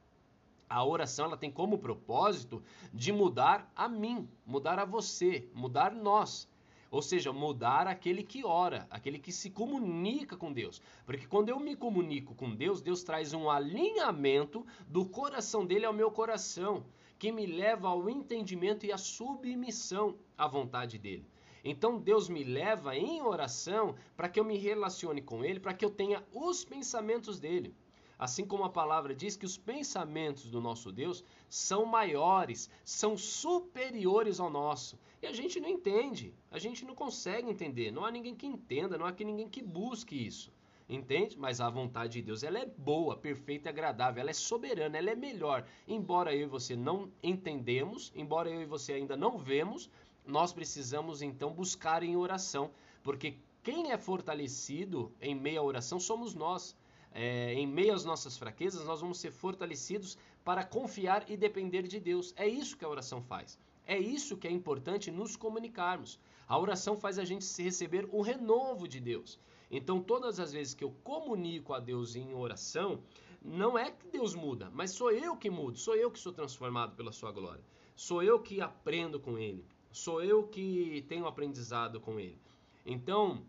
A oração ela tem como propósito de mudar a mim, mudar a você, mudar nós. Ou seja, mudar aquele que ora, aquele que se comunica com Deus. Porque quando eu me comunico com Deus, Deus traz um alinhamento do coração dele ao meu coração, que me leva ao entendimento e à submissão à vontade dele. Então Deus me leva em oração para que eu me relacione com ele, para que eu tenha os pensamentos dele. Assim como a palavra diz que os pensamentos do nosso Deus são maiores, são superiores ao nosso. E a gente não entende, a gente não consegue entender. Não há ninguém que entenda, não há ninguém que busque isso. Entende? Mas a vontade de Deus ela é boa, perfeita e agradável, ela é soberana, ela é melhor. Embora eu e você não entendemos, embora eu e você ainda não vemos, nós precisamos então buscar em oração, porque quem é fortalecido em meio à oração somos nós é, em meio às nossas fraquezas, nós vamos ser fortalecidos para confiar e depender de Deus. É isso que a oração faz. É isso que é importante nos comunicarmos. A oração faz a gente receber o renovo de Deus. Então, todas as vezes que eu comunico a Deus em oração, não é que Deus muda, mas sou eu que mudo, sou eu que sou transformado pela sua glória. Sou eu que aprendo com ele, sou eu que tenho aprendizado com ele. Então,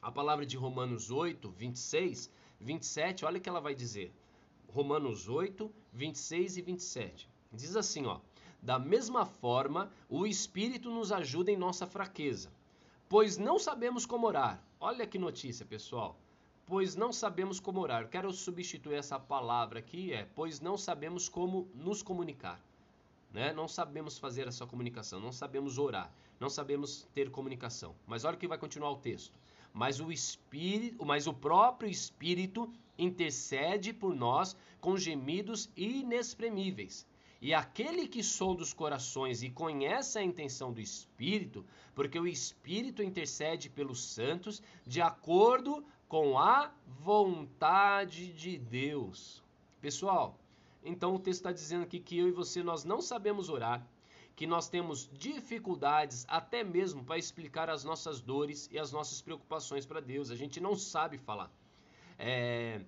a palavra de Romanos 8, 26 27, olha o que ela vai dizer. Romanos 8, 26 e 27. Diz assim, ó: Da mesma forma, o Espírito nos ajuda em nossa fraqueza, pois não sabemos como orar. Olha que notícia, pessoal. Pois não sabemos como orar. quero substituir essa palavra aqui, é pois não sabemos como nos comunicar. Né? Não sabemos fazer essa comunicação, não sabemos orar, não sabemos ter comunicação. Mas olha que vai continuar o texto mas o espírito, mas o próprio espírito intercede por nós com gemidos inexprimíveis. E aquele que sonda os corações e conhece a intenção do Espírito, porque o Espírito intercede pelos santos de acordo com a vontade de Deus. Pessoal, então o texto está dizendo aqui que eu e você nós não sabemos orar, que nós temos dificuldades até mesmo para explicar as nossas dores e as nossas preocupações para Deus. A gente não sabe falar. É,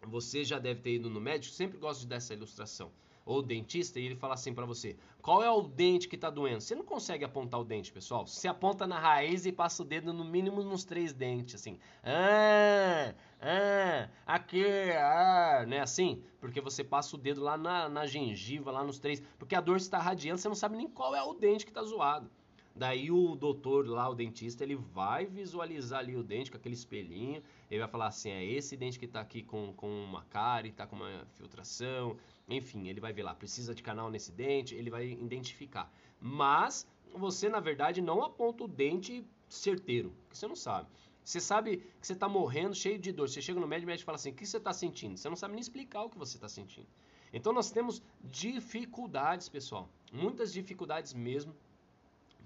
você já deve ter ido no médico, sempre gosto de dar essa ilustração ou dentista e ele fala assim para você: qual é o dente que está doendo? Você não consegue apontar o dente, pessoal. Você aponta na raiz e passa o dedo no mínimo nos três dentes, assim. Ah, ah, aqui, ah, né? Assim, porque você passa o dedo lá na, na gengiva, lá nos três, porque a dor está radiando, você não sabe nem qual é o dente que está zoado. Daí o doutor lá, o dentista, ele vai visualizar ali o dente com aquele espelhinho, ele vai falar assim, é esse dente que está aqui com, com uma cárie, está com uma filtração, enfim, ele vai ver lá, precisa de canal nesse dente, ele vai identificar. Mas você, na verdade, não aponta o dente certeiro, que você não sabe. Você sabe que você está morrendo, cheio de dor. Você chega no médico e o médico fala assim: o que você está sentindo? Você não sabe nem explicar o que você está sentindo. Então nós temos dificuldades, pessoal. Muitas dificuldades mesmo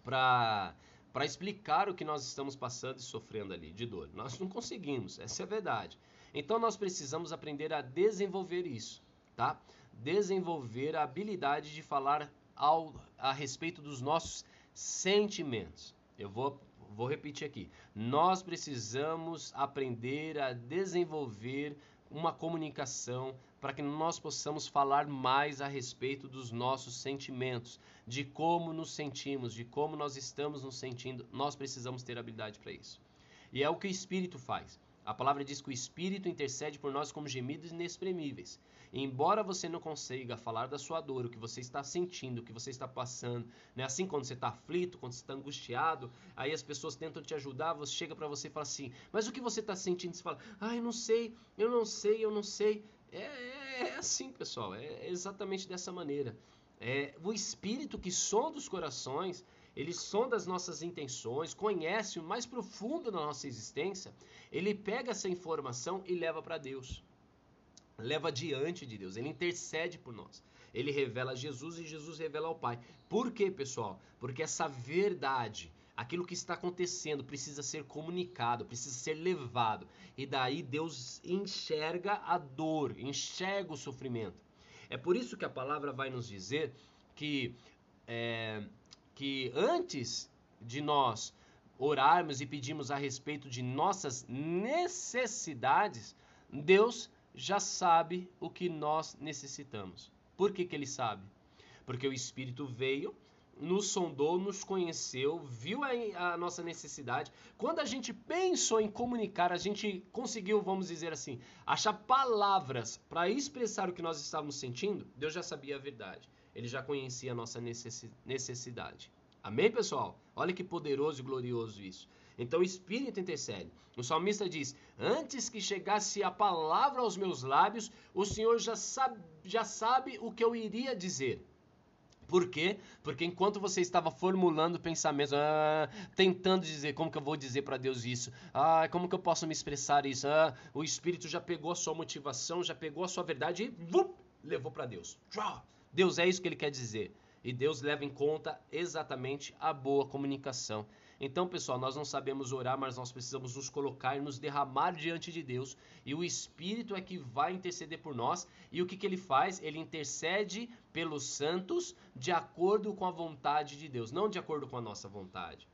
para para explicar o que nós estamos passando e sofrendo ali de dor. Nós não conseguimos, essa é a verdade. Então nós precisamos aprender a desenvolver isso, tá? Desenvolver a habilidade de falar ao, a respeito dos nossos sentimentos. Eu vou, vou repetir aqui. Nós precisamos aprender a desenvolver uma comunicação para que nós possamos falar mais a respeito dos nossos sentimentos, de como nos sentimos, de como nós estamos nos sentindo. Nós precisamos ter habilidade para isso. E é o que o Espírito faz. A palavra diz que o Espírito intercede por nós como gemidos inexprimíveis. Embora você não consiga falar da sua dor, o que você está sentindo, o que você está passando, né? assim quando você está aflito, quando você está angustiado, aí as pessoas tentam te ajudar, você chega para você e fala assim, mas o que você está sentindo? Você fala, ah, eu não sei, eu não sei, eu não sei. É, é, é assim, pessoal, é exatamente dessa maneira. É, o Espírito que sonda os corações, ele sonda as nossas intenções, conhece o mais profundo da nossa existência, ele pega essa informação e leva para Deus. Leva diante de Deus, ele intercede por nós. Ele revela Jesus e Jesus revela ao Pai. Por quê, pessoal? Porque essa verdade, aquilo que está acontecendo, precisa ser comunicado, precisa ser levado. E daí Deus enxerga a dor, enxerga o sofrimento. É por isso que a palavra vai nos dizer que é, que antes de nós orarmos e pedirmos a respeito de nossas necessidades, Deus já sabe o que nós necessitamos. Por que, que ele sabe? Porque o Espírito veio, nos sondou, nos conheceu, viu a, a, nossa necessidade. Quando a gente pensou em comunicar, a gente conseguiu, vamos dizer assim, achar palavras para expressar o que nós estávamos sentindo, Deus já sabia a verdade. Ele já conhecia a nossa necessidade. Amém, pessoal? Olha que poderoso e glorioso isso. Então o Espírito intercede. O salmista diz: Antes que chegasse a palavra aos meus lábios, o Senhor já sabe, já sabe o que eu iria dizer. Por quê? Porque enquanto você estava formulando pensamentos, ah, tentando dizer como que eu vou dizer para Deus isso, ah, como que eu posso me expressar isso, ah, o Espírito já pegou a sua motivação, já pegou a sua verdade e vup, levou para Deus. Deus é isso que ele quer dizer. E Deus leva em conta exatamente a boa comunicação. Então, pessoal, nós não sabemos orar, mas nós precisamos nos colocar e nos derramar diante de Deus. E o Espírito é que vai interceder por nós. E o que, que ele faz? Ele intercede pelos santos de acordo com a vontade de Deus, não de acordo com a nossa vontade.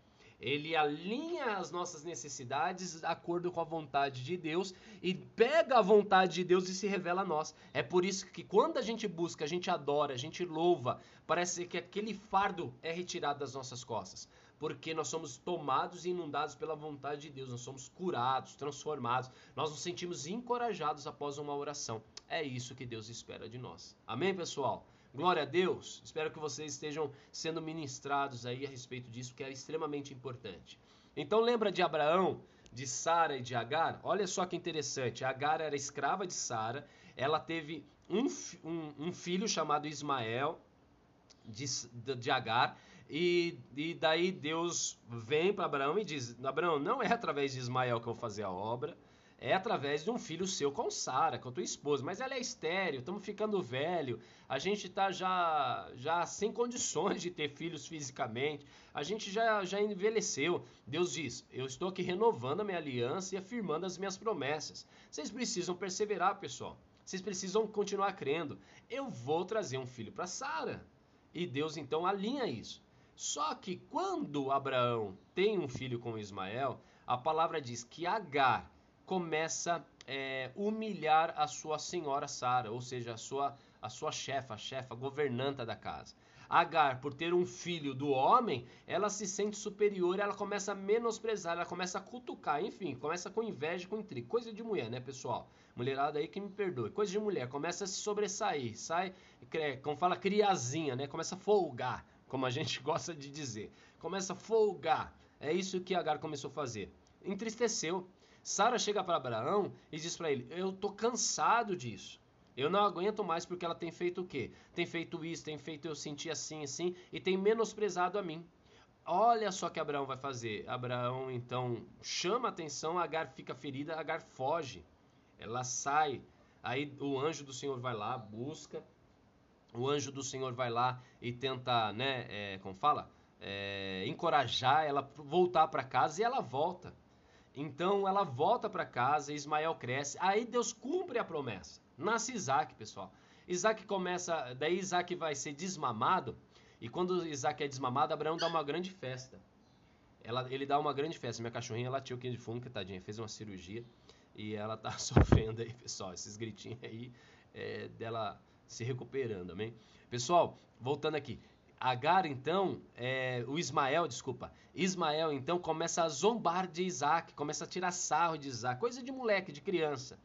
Ele alinha as nossas necessidades de acordo com a vontade de Deus e pega a vontade de Deus e se revela a nós. É por isso que quando a gente busca, a gente adora, a gente louva, parece que aquele fardo é retirado das nossas costas. Porque nós somos tomados e inundados pela vontade de Deus, nós somos curados, transformados, nós nos sentimos encorajados após uma oração. É isso que Deus espera de nós. Amém, pessoal? Glória a Deus. Espero que vocês estejam sendo ministrados aí a respeito disso, que é extremamente importante. Então lembra de Abraão, de Sara e de Agar? Olha só que interessante. Agar era escrava de Sara. Ela teve um, um, um filho chamado Ismael de, de Agar. E, e daí Deus vem para Abraão e diz: Abraão, não é através de Ismael que eu vou fazer a obra é através de um filho seu com Sara, com a tua esposa. Mas ela é estéreo, estamos ficando velho, a gente está já, já sem condições de ter filhos fisicamente, a gente já, já envelheceu. Deus diz: Eu estou aqui renovando a minha aliança e afirmando as minhas promessas. Vocês precisam perseverar, pessoal. Vocês precisam continuar crendo. Eu vou trazer um filho para Sara. E Deus então alinha isso. Só que quando Abraão tem um filho com Ismael, a palavra diz que Agar começa a é, humilhar a sua senhora Sara, ou seja, a sua, a sua chefa, a chefa, governanta da casa. Agar, por ter um filho do homem, ela se sente superior, ela começa a menosprezar, ela começa a cutucar, enfim, começa com inveja, com intriga. Coisa de mulher, né, pessoal? Mulherada aí que me perdoe. Coisa de mulher, começa a se sobressair, sai, como fala, criazinha, né? Começa a folgar, como a gente *laughs* gosta de dizer. Começa a folgar. É isso que Agar começou a fazer. Entristeceu. Sara chega para Abraão e diz para ele: Eu tô cansado disso. Eu não aguento mais porque ela tem feito o quê? Tem feito isso, tem feito eu sentir assim, assim e tem menosprezado a mim. Olha só que Abraão vai fazer. Abraão então chama atenção, Agar fica ferida, Agar foge. Ela sai. Aí o anjo do Senhor vai lá, busca. O anjo do Senhor vai lá e tenta, né, é, como fala? É, encorajar ela voltar para casa e ela volta. Então ela volta para casa, Ismael cresce, aí Deus cumpre a promessa. Nasce Isaac, pessoal. Isaac começa, daí Isaac vai ser desmamado, e quando Isaac é desmamado, Abraão dá uma grande festa. Ela, ele dá uma grande festa. Minha cachorrinha latiu aqui de fundo, que tadinha, fez uma cirurgia e ela tá *laughs* sofrendo aí, pessoal. Esses gritinhos aí é, dela se recuperando, amém? Pessoal, voltando aqui. Agar, então, é, o Ismael, desculpa, Ismael, então, começa a zombar de Isaac, começa a tirar sarro de Isaac, coisa de moleque, de criança.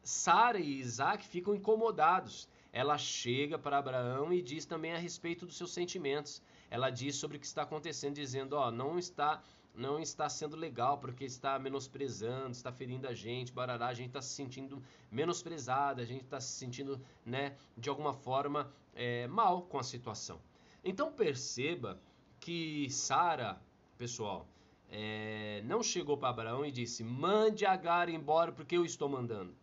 Sara e Isaac ficam incomodados. Ela chega para Abraão e diz também a respeito dos seus sentimentos. Ela diz sobre o que está acontecendo, dizendo: Ó, não está não está sendo legal porque está menosprezando, está ferindo a gente, barará, a gente está se sentindo menosprezada, a gente está se sentindo, né, de alguma forma é, mal com a situação. Então perceba que Sara, pessoal, é, não chegou para Abraão e disse: mande Agar embora porque eu estou mandando.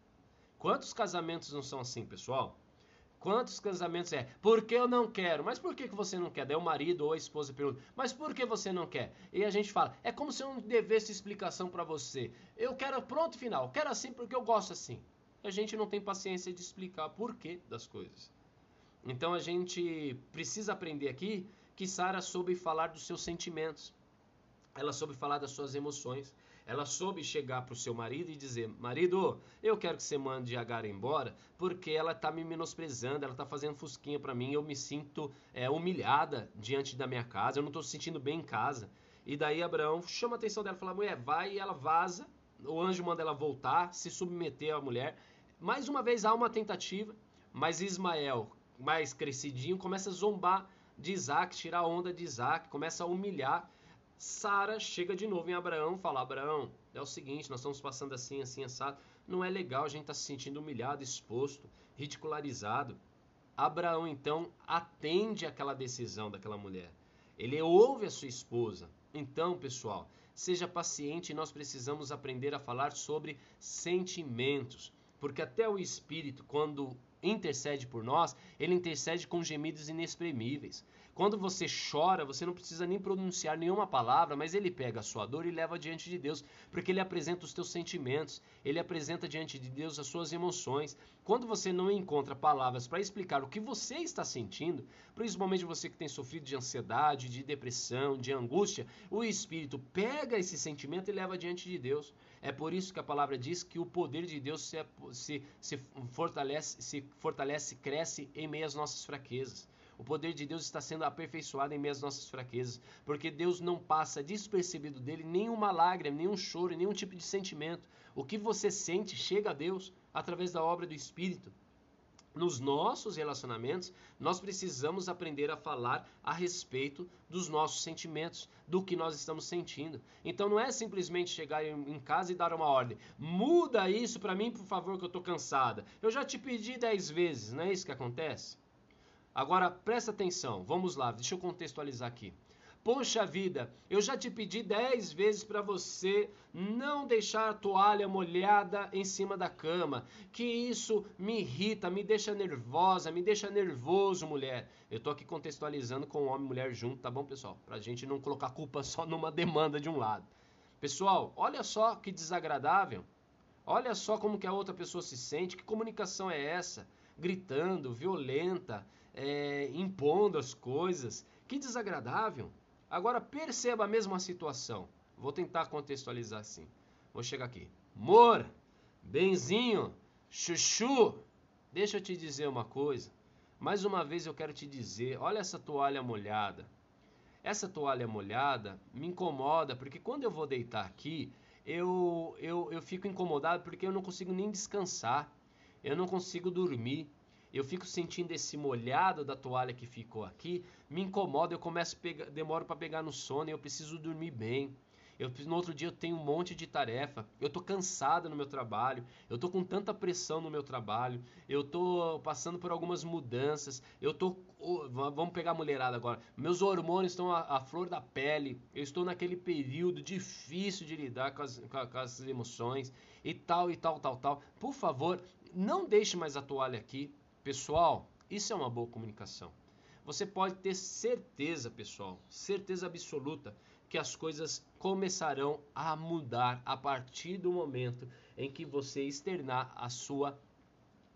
Quantos casamentos não são assim, pessoal? Quantos casamentos é? Porque eu não quero. Mas por que, que você não quer? Daí o marido ou a esposa pergunta: Mas por que você não quer? E a gente fala: É como se eu não devesse explicação para você. Eu quero pronto final. Quero assim porque eu gosto assim. A gente não tem paciência de explicar por que das coisas. Então a gente precisa aprender aqui que Sara soube falar dos seus sentimentos. ela soube falar das suas emoções. Ela soube chegar para o seu marido e dizer: Marido, eu quero que você mande a Gara embora porque ela está me menosprezando, ela está fazendo fusquinha para mim, eu me sinto é, humilhada diante da minha casa, eu não estou se sentindo bem em casa. E daí Abraão chama a atenção dela fala: Mulher, vai, e ela vaza. O anjo manda ela voltar, se submeter à mulher. Mais uma vez há uma tentativa, mas Ismael, mais crescidinho, começa a zombar de Isaac, tirar onda de Isaac, começa a humilhar. Sara chega de novo em Abraão fala: Abraão, é o seguinte, nós estamos passando assim, assim, assado. Não é legal, a gente está se sentindo humilhado, exposto, ridicularizado. Abraão então atende aquela decisão daquela mulher. Ele ouve a sua esposa. Então, pessoal, seja paciente, nós precisamos aprender a falar sobre sentimentos, porque até o espírito, quando intercede por nós, ele intercede com gemidos inexprimíveis. Quando você chora, você não precisa nem pronunciar nenhuma palavra, mas ele pega a sua dor e leva diante de Deus, porque ele apresenta os teus sentimentos, ele apresenta diante de Deus as suas emoções. Quando você não encontra palavras para explicar o que você está sentindo, principalmente você que tem sofrido de ansiedade, de depressão, de angústia, o Espírito pega esse sentimento e leva diante de Deus. É por isso que a palavra diz que o poder de Deus se, se, se fortalece, se fortalece, cresce em meio às nossas fraquezas. O poder de Deus está sendo aperfeiçoado em meio às nossas fraquezas, porque Deus não passa despercebido dele nenhuma lágrima, nenhum choro, nenhum tipo de sentimento. O que você sente chega a Deus através da obra do Espírito. Nos nossos relacionamentos, nós precisamos aprender a falar a respeito dos nossos sentimentos, do que nós estamos sentindo. Então não é simplesmente chegar em casa e dar uma ordem. Muda isso para mim, por favor, que eu estou cansada. Eu já te pedi dez vezes, não é isso que acontece? Agora presta atenção, vamos lá, deixa eu contextualizar aqui. Poxa vida, eu já te pedi dez vezes para você não deixar a toalha molhada em cima da cama, que isso me irrita, me deixa nervosa, me deixa nervoso, mulher. Eu tô aqui contextualizando com homem e mulher junto, tá bom, pessoal? Pra gente não colocar culpa *laughs* só numa demanda de um lado. Pessoal, olha só que desagradável. Olha só como que a outra pessoa se sente, que comunicação é essa? Gritando, violenta, é, impondo as coisas. Que desagradável. Agora perceba a mesma situação. Vou tentar contextualizar assim. Vou chegar aqui. Mor, benzinho, chuchu. Deixa eu te dizer uma coisa. Mais uma vez eu quero te dizer, olha essa toalha molhada. Essa toalha molhada me incomoda porque quando eu vou deitar aqui, eu, eu, eu fico incomodado porque eu não consigo nem descansar. Eu não consigo dormir eu fico sentindo esse molhado da toalha que ficou aqui, me incomoda, eu começo pegar, demoro para pegar no sono, eu preciso dormir bem. Eu, no outro dia eu tenho um monte de tarefa, eu tô cansado no meu trabalho, eu tô com tanta pressão no meu trabalho, eu tô passando por algumas mudanças, eu tô vamos pegar a mulherada agora. Meus hormônios estão à, à flor da pele, eu estou naquele período difícil de lidar com as, com as emoções e tal e tal tal tal. Por favor, não deixe mais a toalha aqui. Pessoal, isso é uma boa comunicação. Você pode ter certeza, pessoal, certeza absoluta que as coisas começarão a mudar a partir do momento em que você externar a sua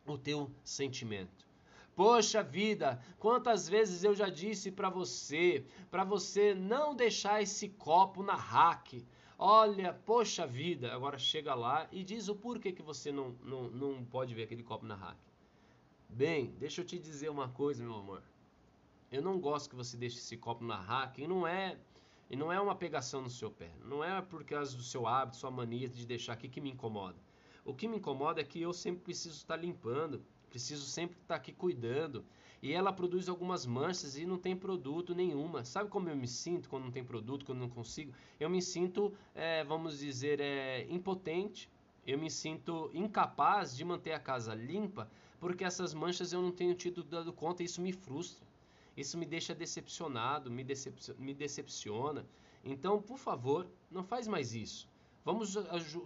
o teu sentimento. Poxa vida, quantas vezes eu já disse para você, para você não deixar esse copo na rack. Olha, poxa vida, agora chega lá e diz o porquê que você não, não, não pode ver aquele copo na rack. Bem, deixa eu te dizer uma coisa, meu amor. Eu não gosto que você deixe esse copo na raca e não é e não é uma pegação no seu pé. Não é por causa do seu hábito, sua mania de deixar aqui que me incomoda. O que me incomoda é que eu sempre preciso estar limpando, preciso sempre estar aqui cuidando. E ela produz algumas manchas e não tem produto nenhuma. Sabe como eu me sinto quando não tem produto, quando não consigo? Eu me sinto, é, vamos dizer, é, impotente. Eu me sinto incapaz de manter a casa limpa porque essas manchas eu não tenho tido dado conta e isso me frustra. Isso me deixa decepcionado, me, decep me decepciona. Então, por favor, não faz mais isso. Vamos,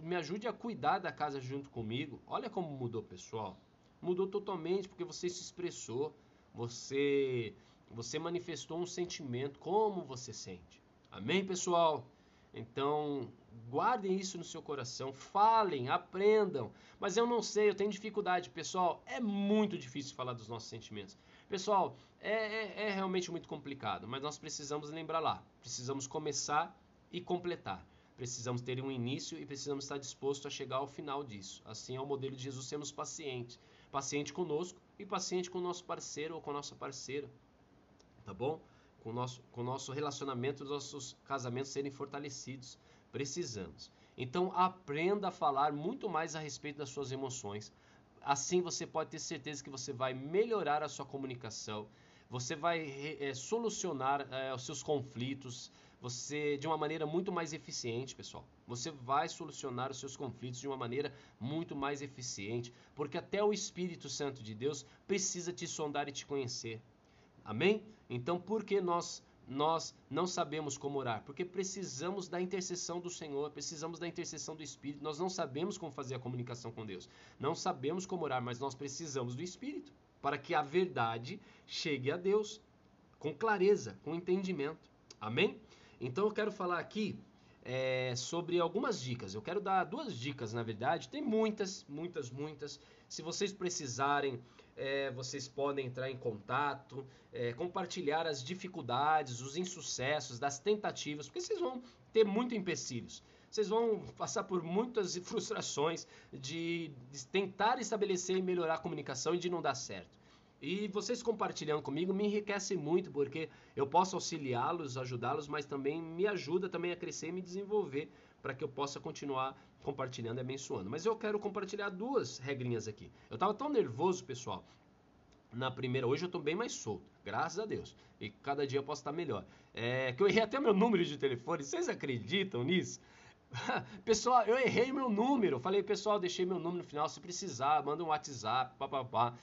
me ajude a cuidar da casa junto comigo. Olha como mudou, pessoal. Mudou totalmente porque você se expressou, você você manifestou um sentimento, como você sente. Amém, pessoal? Então, guardem isso no seu coração, falem, aprendam. Mas eu não sei, eu tenho dificuldade, pessoal. É muito difícil falar dos nossos sentimentos. Pessoal, é, é, é realmente muito complicado, mas nós precisamos lembrar lá. Precisamos começar e completar. Precisamos ter um início e precisamos estar dispostos a chegar ao final disso. Assim é o modelo de Jesus sermos pacientes. Paciente conosco e paciente com o nosso parceiro ou com a nossa parceira. Tá bom? Com o nosso, com o nosso relacionamento, os nossos casamentos serem fortalecidos. Precisamos. Então aprenda a falar muito mais a respeito das suas emoções. Assim você pode ter certeza que você vai melhorar a sua comunicação, você vai é, solucionar é, os seus conflitos, você de uma maneira muito mais eficiente, pessoal. Você vai solucionar os seus conflitos de uma maneira muito mais eficiente, porque até o Espírito Santo de Deus precisa te sondar e te conhecer. Amém? Então, por que nós nós não sabemos como orar? Porque precisamos da intercessão do Senhor, precisamos da intercessão do Espírito. Nós não sabemos como fazer a comunicação com Deus. Não sabemos como orar, mas nós precisamos do Espírito para que a verdade chegue a Deus com clareza, com entendimento. Amém? Então eu quero falar aqui é, sobre algumas dicas. Eu quero dar duas dicas, na verdade. Tem muitas, muitas, muitas. Se vocês precisarem, é, vocês podem entrar em contato, é, compartilhar as dificuldades, os insucessos, das tentativas, porque vocês vão ter muito empecilhos. Vocês vão passar por muitas *laughs* frustrações de, de tentar estabelecer e melhorar a comunicação e de não dar certo. E vocês compartilhando comigo me enriquece muito, porque eu posso auxiliá-los, ajudá-los, mas também me ajuda também a crescer e me desenvolver para que eu possa continuar compartilhando e abençoando. Mas eu quero compartilhar duas regrinhas aqui. Eu estava tão nervoso, pessoal, na primeira. Hoje eu estou bem mais solto, graças a Deus. E cada dia eu posso estar melhor. É que eu errei até meu número de telefone. Vocês acreditam nisso? *laughs* pessoal, eu errei meu número. Falei, pessoal, deixei meu número no final. Se precisar, manda um WhatsApp, papapá.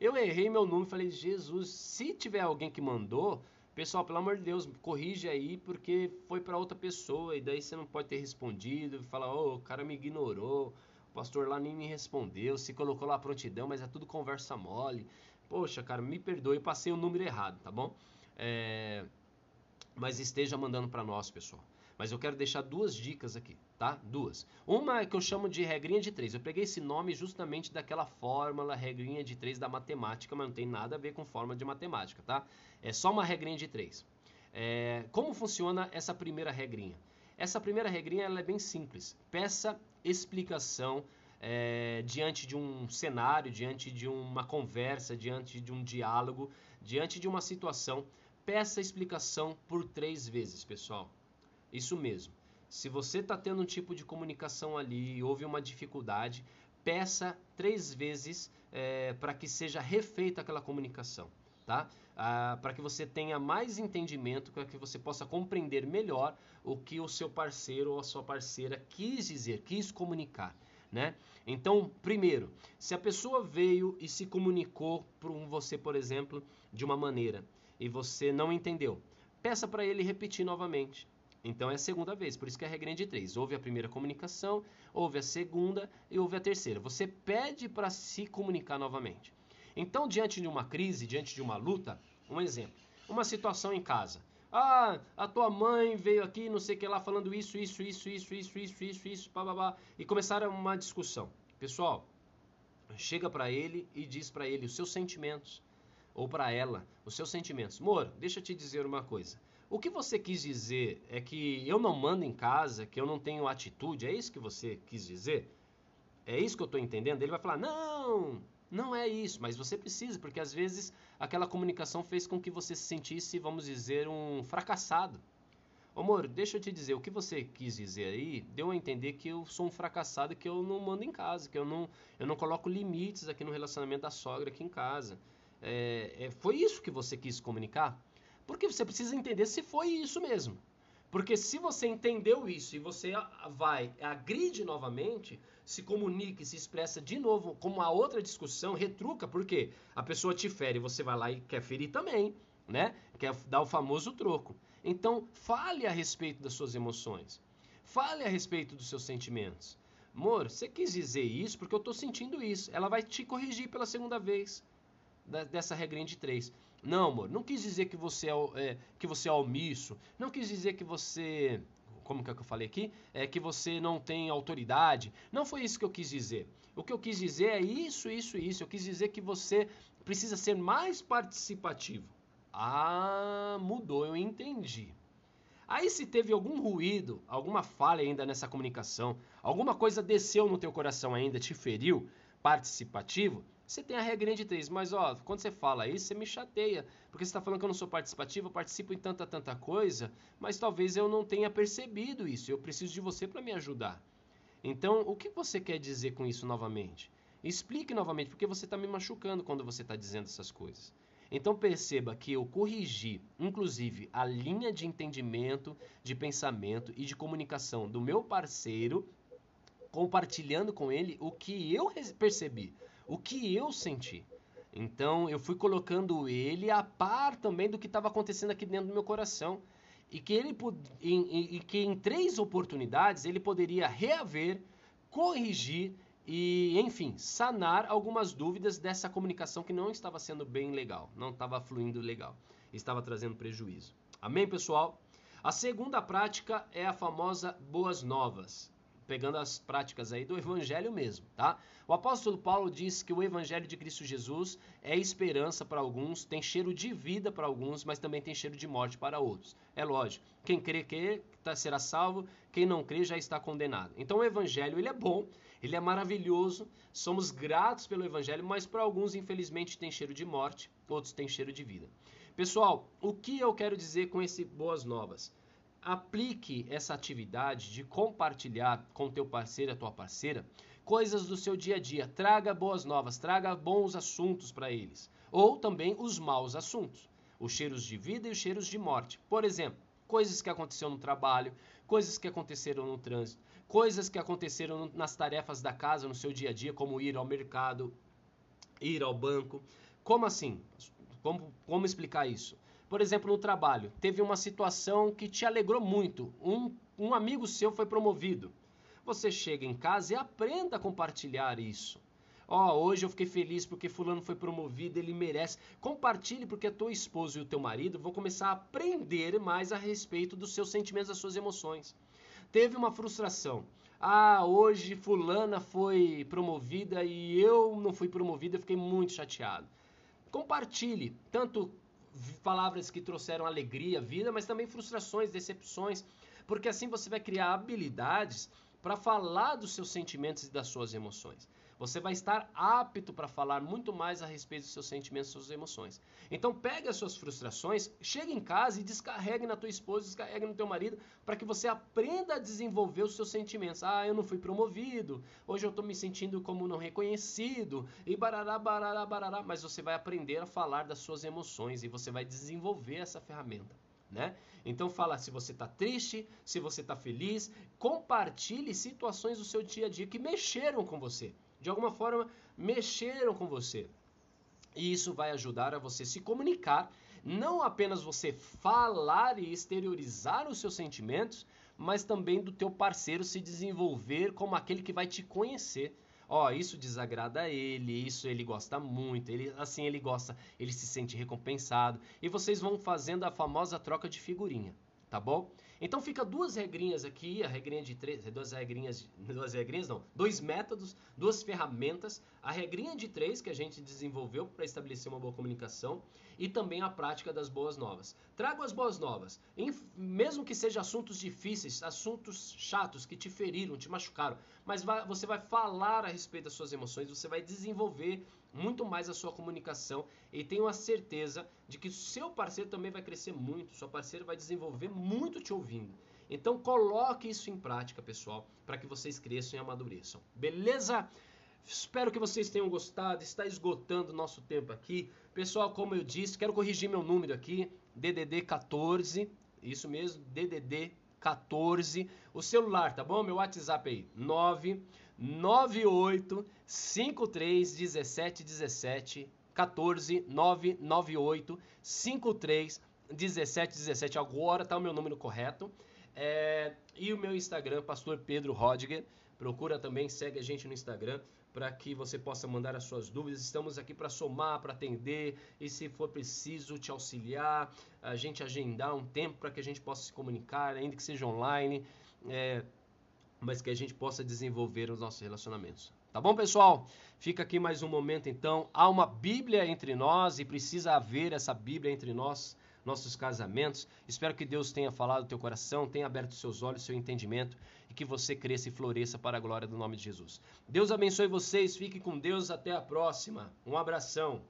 Eu errei meu número, falei, Jesus, se tiver alguém que mandou, pessoal, pelo amor de Deus, corrige aí, porque foi para outra pessoa, e daí você não pode ter respondido, falar, oh, o cara me ignorou, o pastor lá nem me respondeu, se colocou lá prontidão, mas é tudo conversa mole. Poxa, cara, me perdoe, passei o número errado, tá bom? É... Mas esteja mandando para nós, pessoal. Mas eu quero deixar duas dicas aqui, tá? Duas. Uma é que eu chamo de regrinha de três. Eu peguei esse nome justamente daquela fórmula, regrinha de três da matemática, mas não tem nada a ver com fórmula de matemática, tá? É só uma regrinha de três. É, como funciona essa primeira regrinha? Essa primeira regrinha ela é bem simples. Peça explicação é, diante de um cenário, diante de uma conversa, diante de um diálogo, diante de uma situação. Peça explicação por três vezes, pessoal. Isso mesmo. Se você está tendo um tipo de comunicação ali e houve uma dificuldade, peça três vezes é, para que seja refeita aquela comunicação, tá? Ah, para que você tenha mais entendimento, para que você possa compreender melhor o que o seu parceiro ou a sua parceira quis dizer, quis comunicar, né? Então, primeiro, se a pessoa veio e se comunicou com você, por exemplo, de uma maneira e você não entendeu, peça para ele repetir novamente. Então é a segunda vez, por isso que é a regra de três. Houve a primeira comunicação, houve a segunda e houve a terceira. Você pede para se comunicar novamente. Então, diante de uma crise, diante de uma luta, um exemplo, uma situação em casa. Ah, a tua mãe veio aqui, não sei o que lá, falando isso, isso, isso, isso, isso, isso, isso, isso, bababá, e começaram uma discussão. Pessoal, chega para ele e diz para ele os seus sentimentos, ou para ela, os seus sentimentos. Moro, deixa eu te dizer uma coisa. O que você quis dizer é que eu não mando em casa, que eu não tenho atitude? É isso que você quis dizer? É isso que eu estou entendendo? Ele vai falar: não, não é isso, mas você precisa, porque às vezes aquela comunicação fez com que você se sentisse, vamos dizer, um fracassado. Amor, deixa eu te dizer, o que você quis dizer aí deu a entender que eu sou um fracassado, que eu não mando em casa, que eu não, eu não coloco limites aqui no relacionamento da sogra aqui em casa. É, é, foi isso que você quis comunicar? Porque você precisa entender se foi isso mesmo. Porque se você entendeu isso e você vai, agride novamente, se comunica e se expressa de novo como a outra discussão, retruca, porque a pessoa te fere, você vai lá e quer ferir também, né? Quer dar o famoso troco. Então, fale a respeito das suas emoções. Fale a respeito dos seus sentimentos. Amor, você quis dizer isso porque eu estou sentindo isso. Ela vai te corrigir pela segunda vez dessa regrinha de três. Não, amor, não quis dizer que você é, é, que você é omisso, não quis dizer que você, como que é que eu falei aqui, é que você não tem autoridade. Não foi isso que eu quis dizer. O que eu quis dizer é isso, isso, isso. Eu quis dizer que você precisa ser mais participativo. Ah, mudou, eu entendi. Aí se teve algum ruído, alguma falha ainda nessa comunicação, alguma coisa desceu no teu coração ainda, te feriu, participativo, você tem a regrinha de três. Mas ó, quando você fala isso, você me chateia, porque você está falando que eu não sou participativo, eu participo em tanta, tanta coisa, mas talvez eu não tenha percebido isso. Eu preciso de você para me ajudar. Então, o que você quer dizer com isso novamente? Explique novamente, porque você está me machucando quando você está dizendo essas coisas. Então perceba que eu corrigi, inclusive, a linha de entendimento, de pensamento e de comunicação do meu parceiro, compartilhando com ele o que eu percebi, o que eu senti. Então eu fui colocando ele a par também do que estava acontecendo aqui dentro do meu coração. E que, ele, e, que em três oportunidades ele poderia reaver, corrigir e, enfim, sanar algumas dúvidas dessa comunicação que não estava sendo bem legal, não estava fluindo legal, estava trazendo prejuízo. Amém, pessoal? A segunda prática é a famosa boas novas, pegando as práticas aí do evangelho mesmo, tá? O apóstolo Paulo diz que o evangelho de Cristo Jesus é esperança para alguns, tem cheiro de vida para alguns, mas também tem cheiro de morte para outros. É lógico, quem crê que tá, será salvo, quem não crê já está condenado. Então o evangelho ele é bom, ele é maravilhoso, somos gratos pelo Evangelho, mas para alguns, infelizmente, tem cheiro de morte, outros têm cheiro de vida. Pessoal, o que eu quero dizer com esse Boas Novas? Aplique essa atividade de compartilhar com teu parceiro, a tua parceira, coisas do seu dia a dia. Traga boas novas, traga bons assuntos para eles. Ou também os maus assuntos, os cheiros de vida e os cheiros de morte. Por exemplo, coisas que aconteceram no trabalho, coisas que aconteceram no trânsito, coisas que aconteceram nas tarefas da casa, no seu dia a dia, como ir ao mercado, ir ao banco. Como assim? Como, como explicar isso? Por exemplo, no trabalho, teve uma situação que te alegrou muito. Um, um amigo seu foi promovido. Você chega em casa e aprenda a compartilhar isso. Ó, oh, hoje eu fiquei feliz porque fulano foi promovido, ele merece. Compartilhe porque a tua esposa e o teu marido vão começar a aprender mais a respeito dos seus sentimentos, das suas emoções teve uma frustração. Ah, hoje fulana foi promovida e eu não fui promovida, fiquei muito chateado. Compartilhe tanto palavras que trouxeram alegria, vida, mas também frustrações, decepções, porque assim você vai criar habilidades para falar dos seus sentimentos e das suas emoções. Você vai estar apto para falar muito mais a respeito dos seus sentimentos suas emoções. Então pegue as suas frustrações, chegue em casa e descarregue na tua esposa, descarregue no teu marido, para que você aprenda a desenvolver os seus sentimentos. Ah, eu não fui promovido, hoje eu estou me sentindo como não reconhecido, e barará, barará, barará. Mas você vai aprender a falar das suas emoções e você vai desenvolver essa ferramenta. Né? Então fala se você está triste, se você está feliz, compartilhe situações do seu dia a dia que mexeram com você de alguma forma mexeram com você. E isso vai ajudar a você se comunicar, não apenas você falar e exteriorizar os seus sentimentos, mas também do teu parceiro se desenvolver como aquele que vai te conhecer. Ó, oh, isso desagrada a ele, isso ele gosta muito, ele assim ele gosta, ele se sente recompensado e vocês vão fazendo a famosa troca de figurinha, tá bom? Então fica duas regrinhas aqui, a regrinha de três, duas regrinhas, *laughs* duas regrinhas não, dois métodos, duas ferramentas, a regrinha de três que a gente desenvolveu para estabelecer uma boa comunicação e também a prática das boas novas. Trago as boas novas, em, mesmo que sejam assuntos difíceis, assuntos chatos que te feriram, te machucaram, mas vai, você vai falar a respeito das suas emoções, você vai desenvolver muito mais a sua comunicação e tenho a certeza de que seu parceiro também vai crescer muito, seu parceiro vai desenvolver muito te ouvindo. Então coloque isso em prática, pessoal, para que vocês cresçam e amadureçam. Beleza? Espero que vocês tenham gostado. Está esgotando nosso tempo aqui. Pessoal, como eu disse, quero corrigir meu número aqui, DDD 14, isso mesmo, DDD 14. O celular, tá bom? Meu WhatsApp aí, 9 98 53 17 17 14 998 53 17 17. Agora tá o meu número correto. É, e o meu Instagram, Pastor Pedro Rodger. Procura também, segue a gente no Instagram para que você possa mandar as suas dúvidas. Estamos aqui para somar, para atender e se for preciso te auxiliar, a gente agendar um tempo para que a gente possa se comunicar, ainda que seja online. É, mas que a gente possa desenvolver os nossos relacionamentos. Tá bom, pessoal? Fica aqui mais um momento então. Há uma Bíblia entre nós e precisa haver essa Bíblia entre nós nossos casamentos. Espero que Deus tenha falado no teu coração, tenha aberto seus olhos, seu entendimento e que você cresça e floresça para a glória do nome de Jesus. Deus abençoe vocês, fique com Deus, até a próxima. Um abração.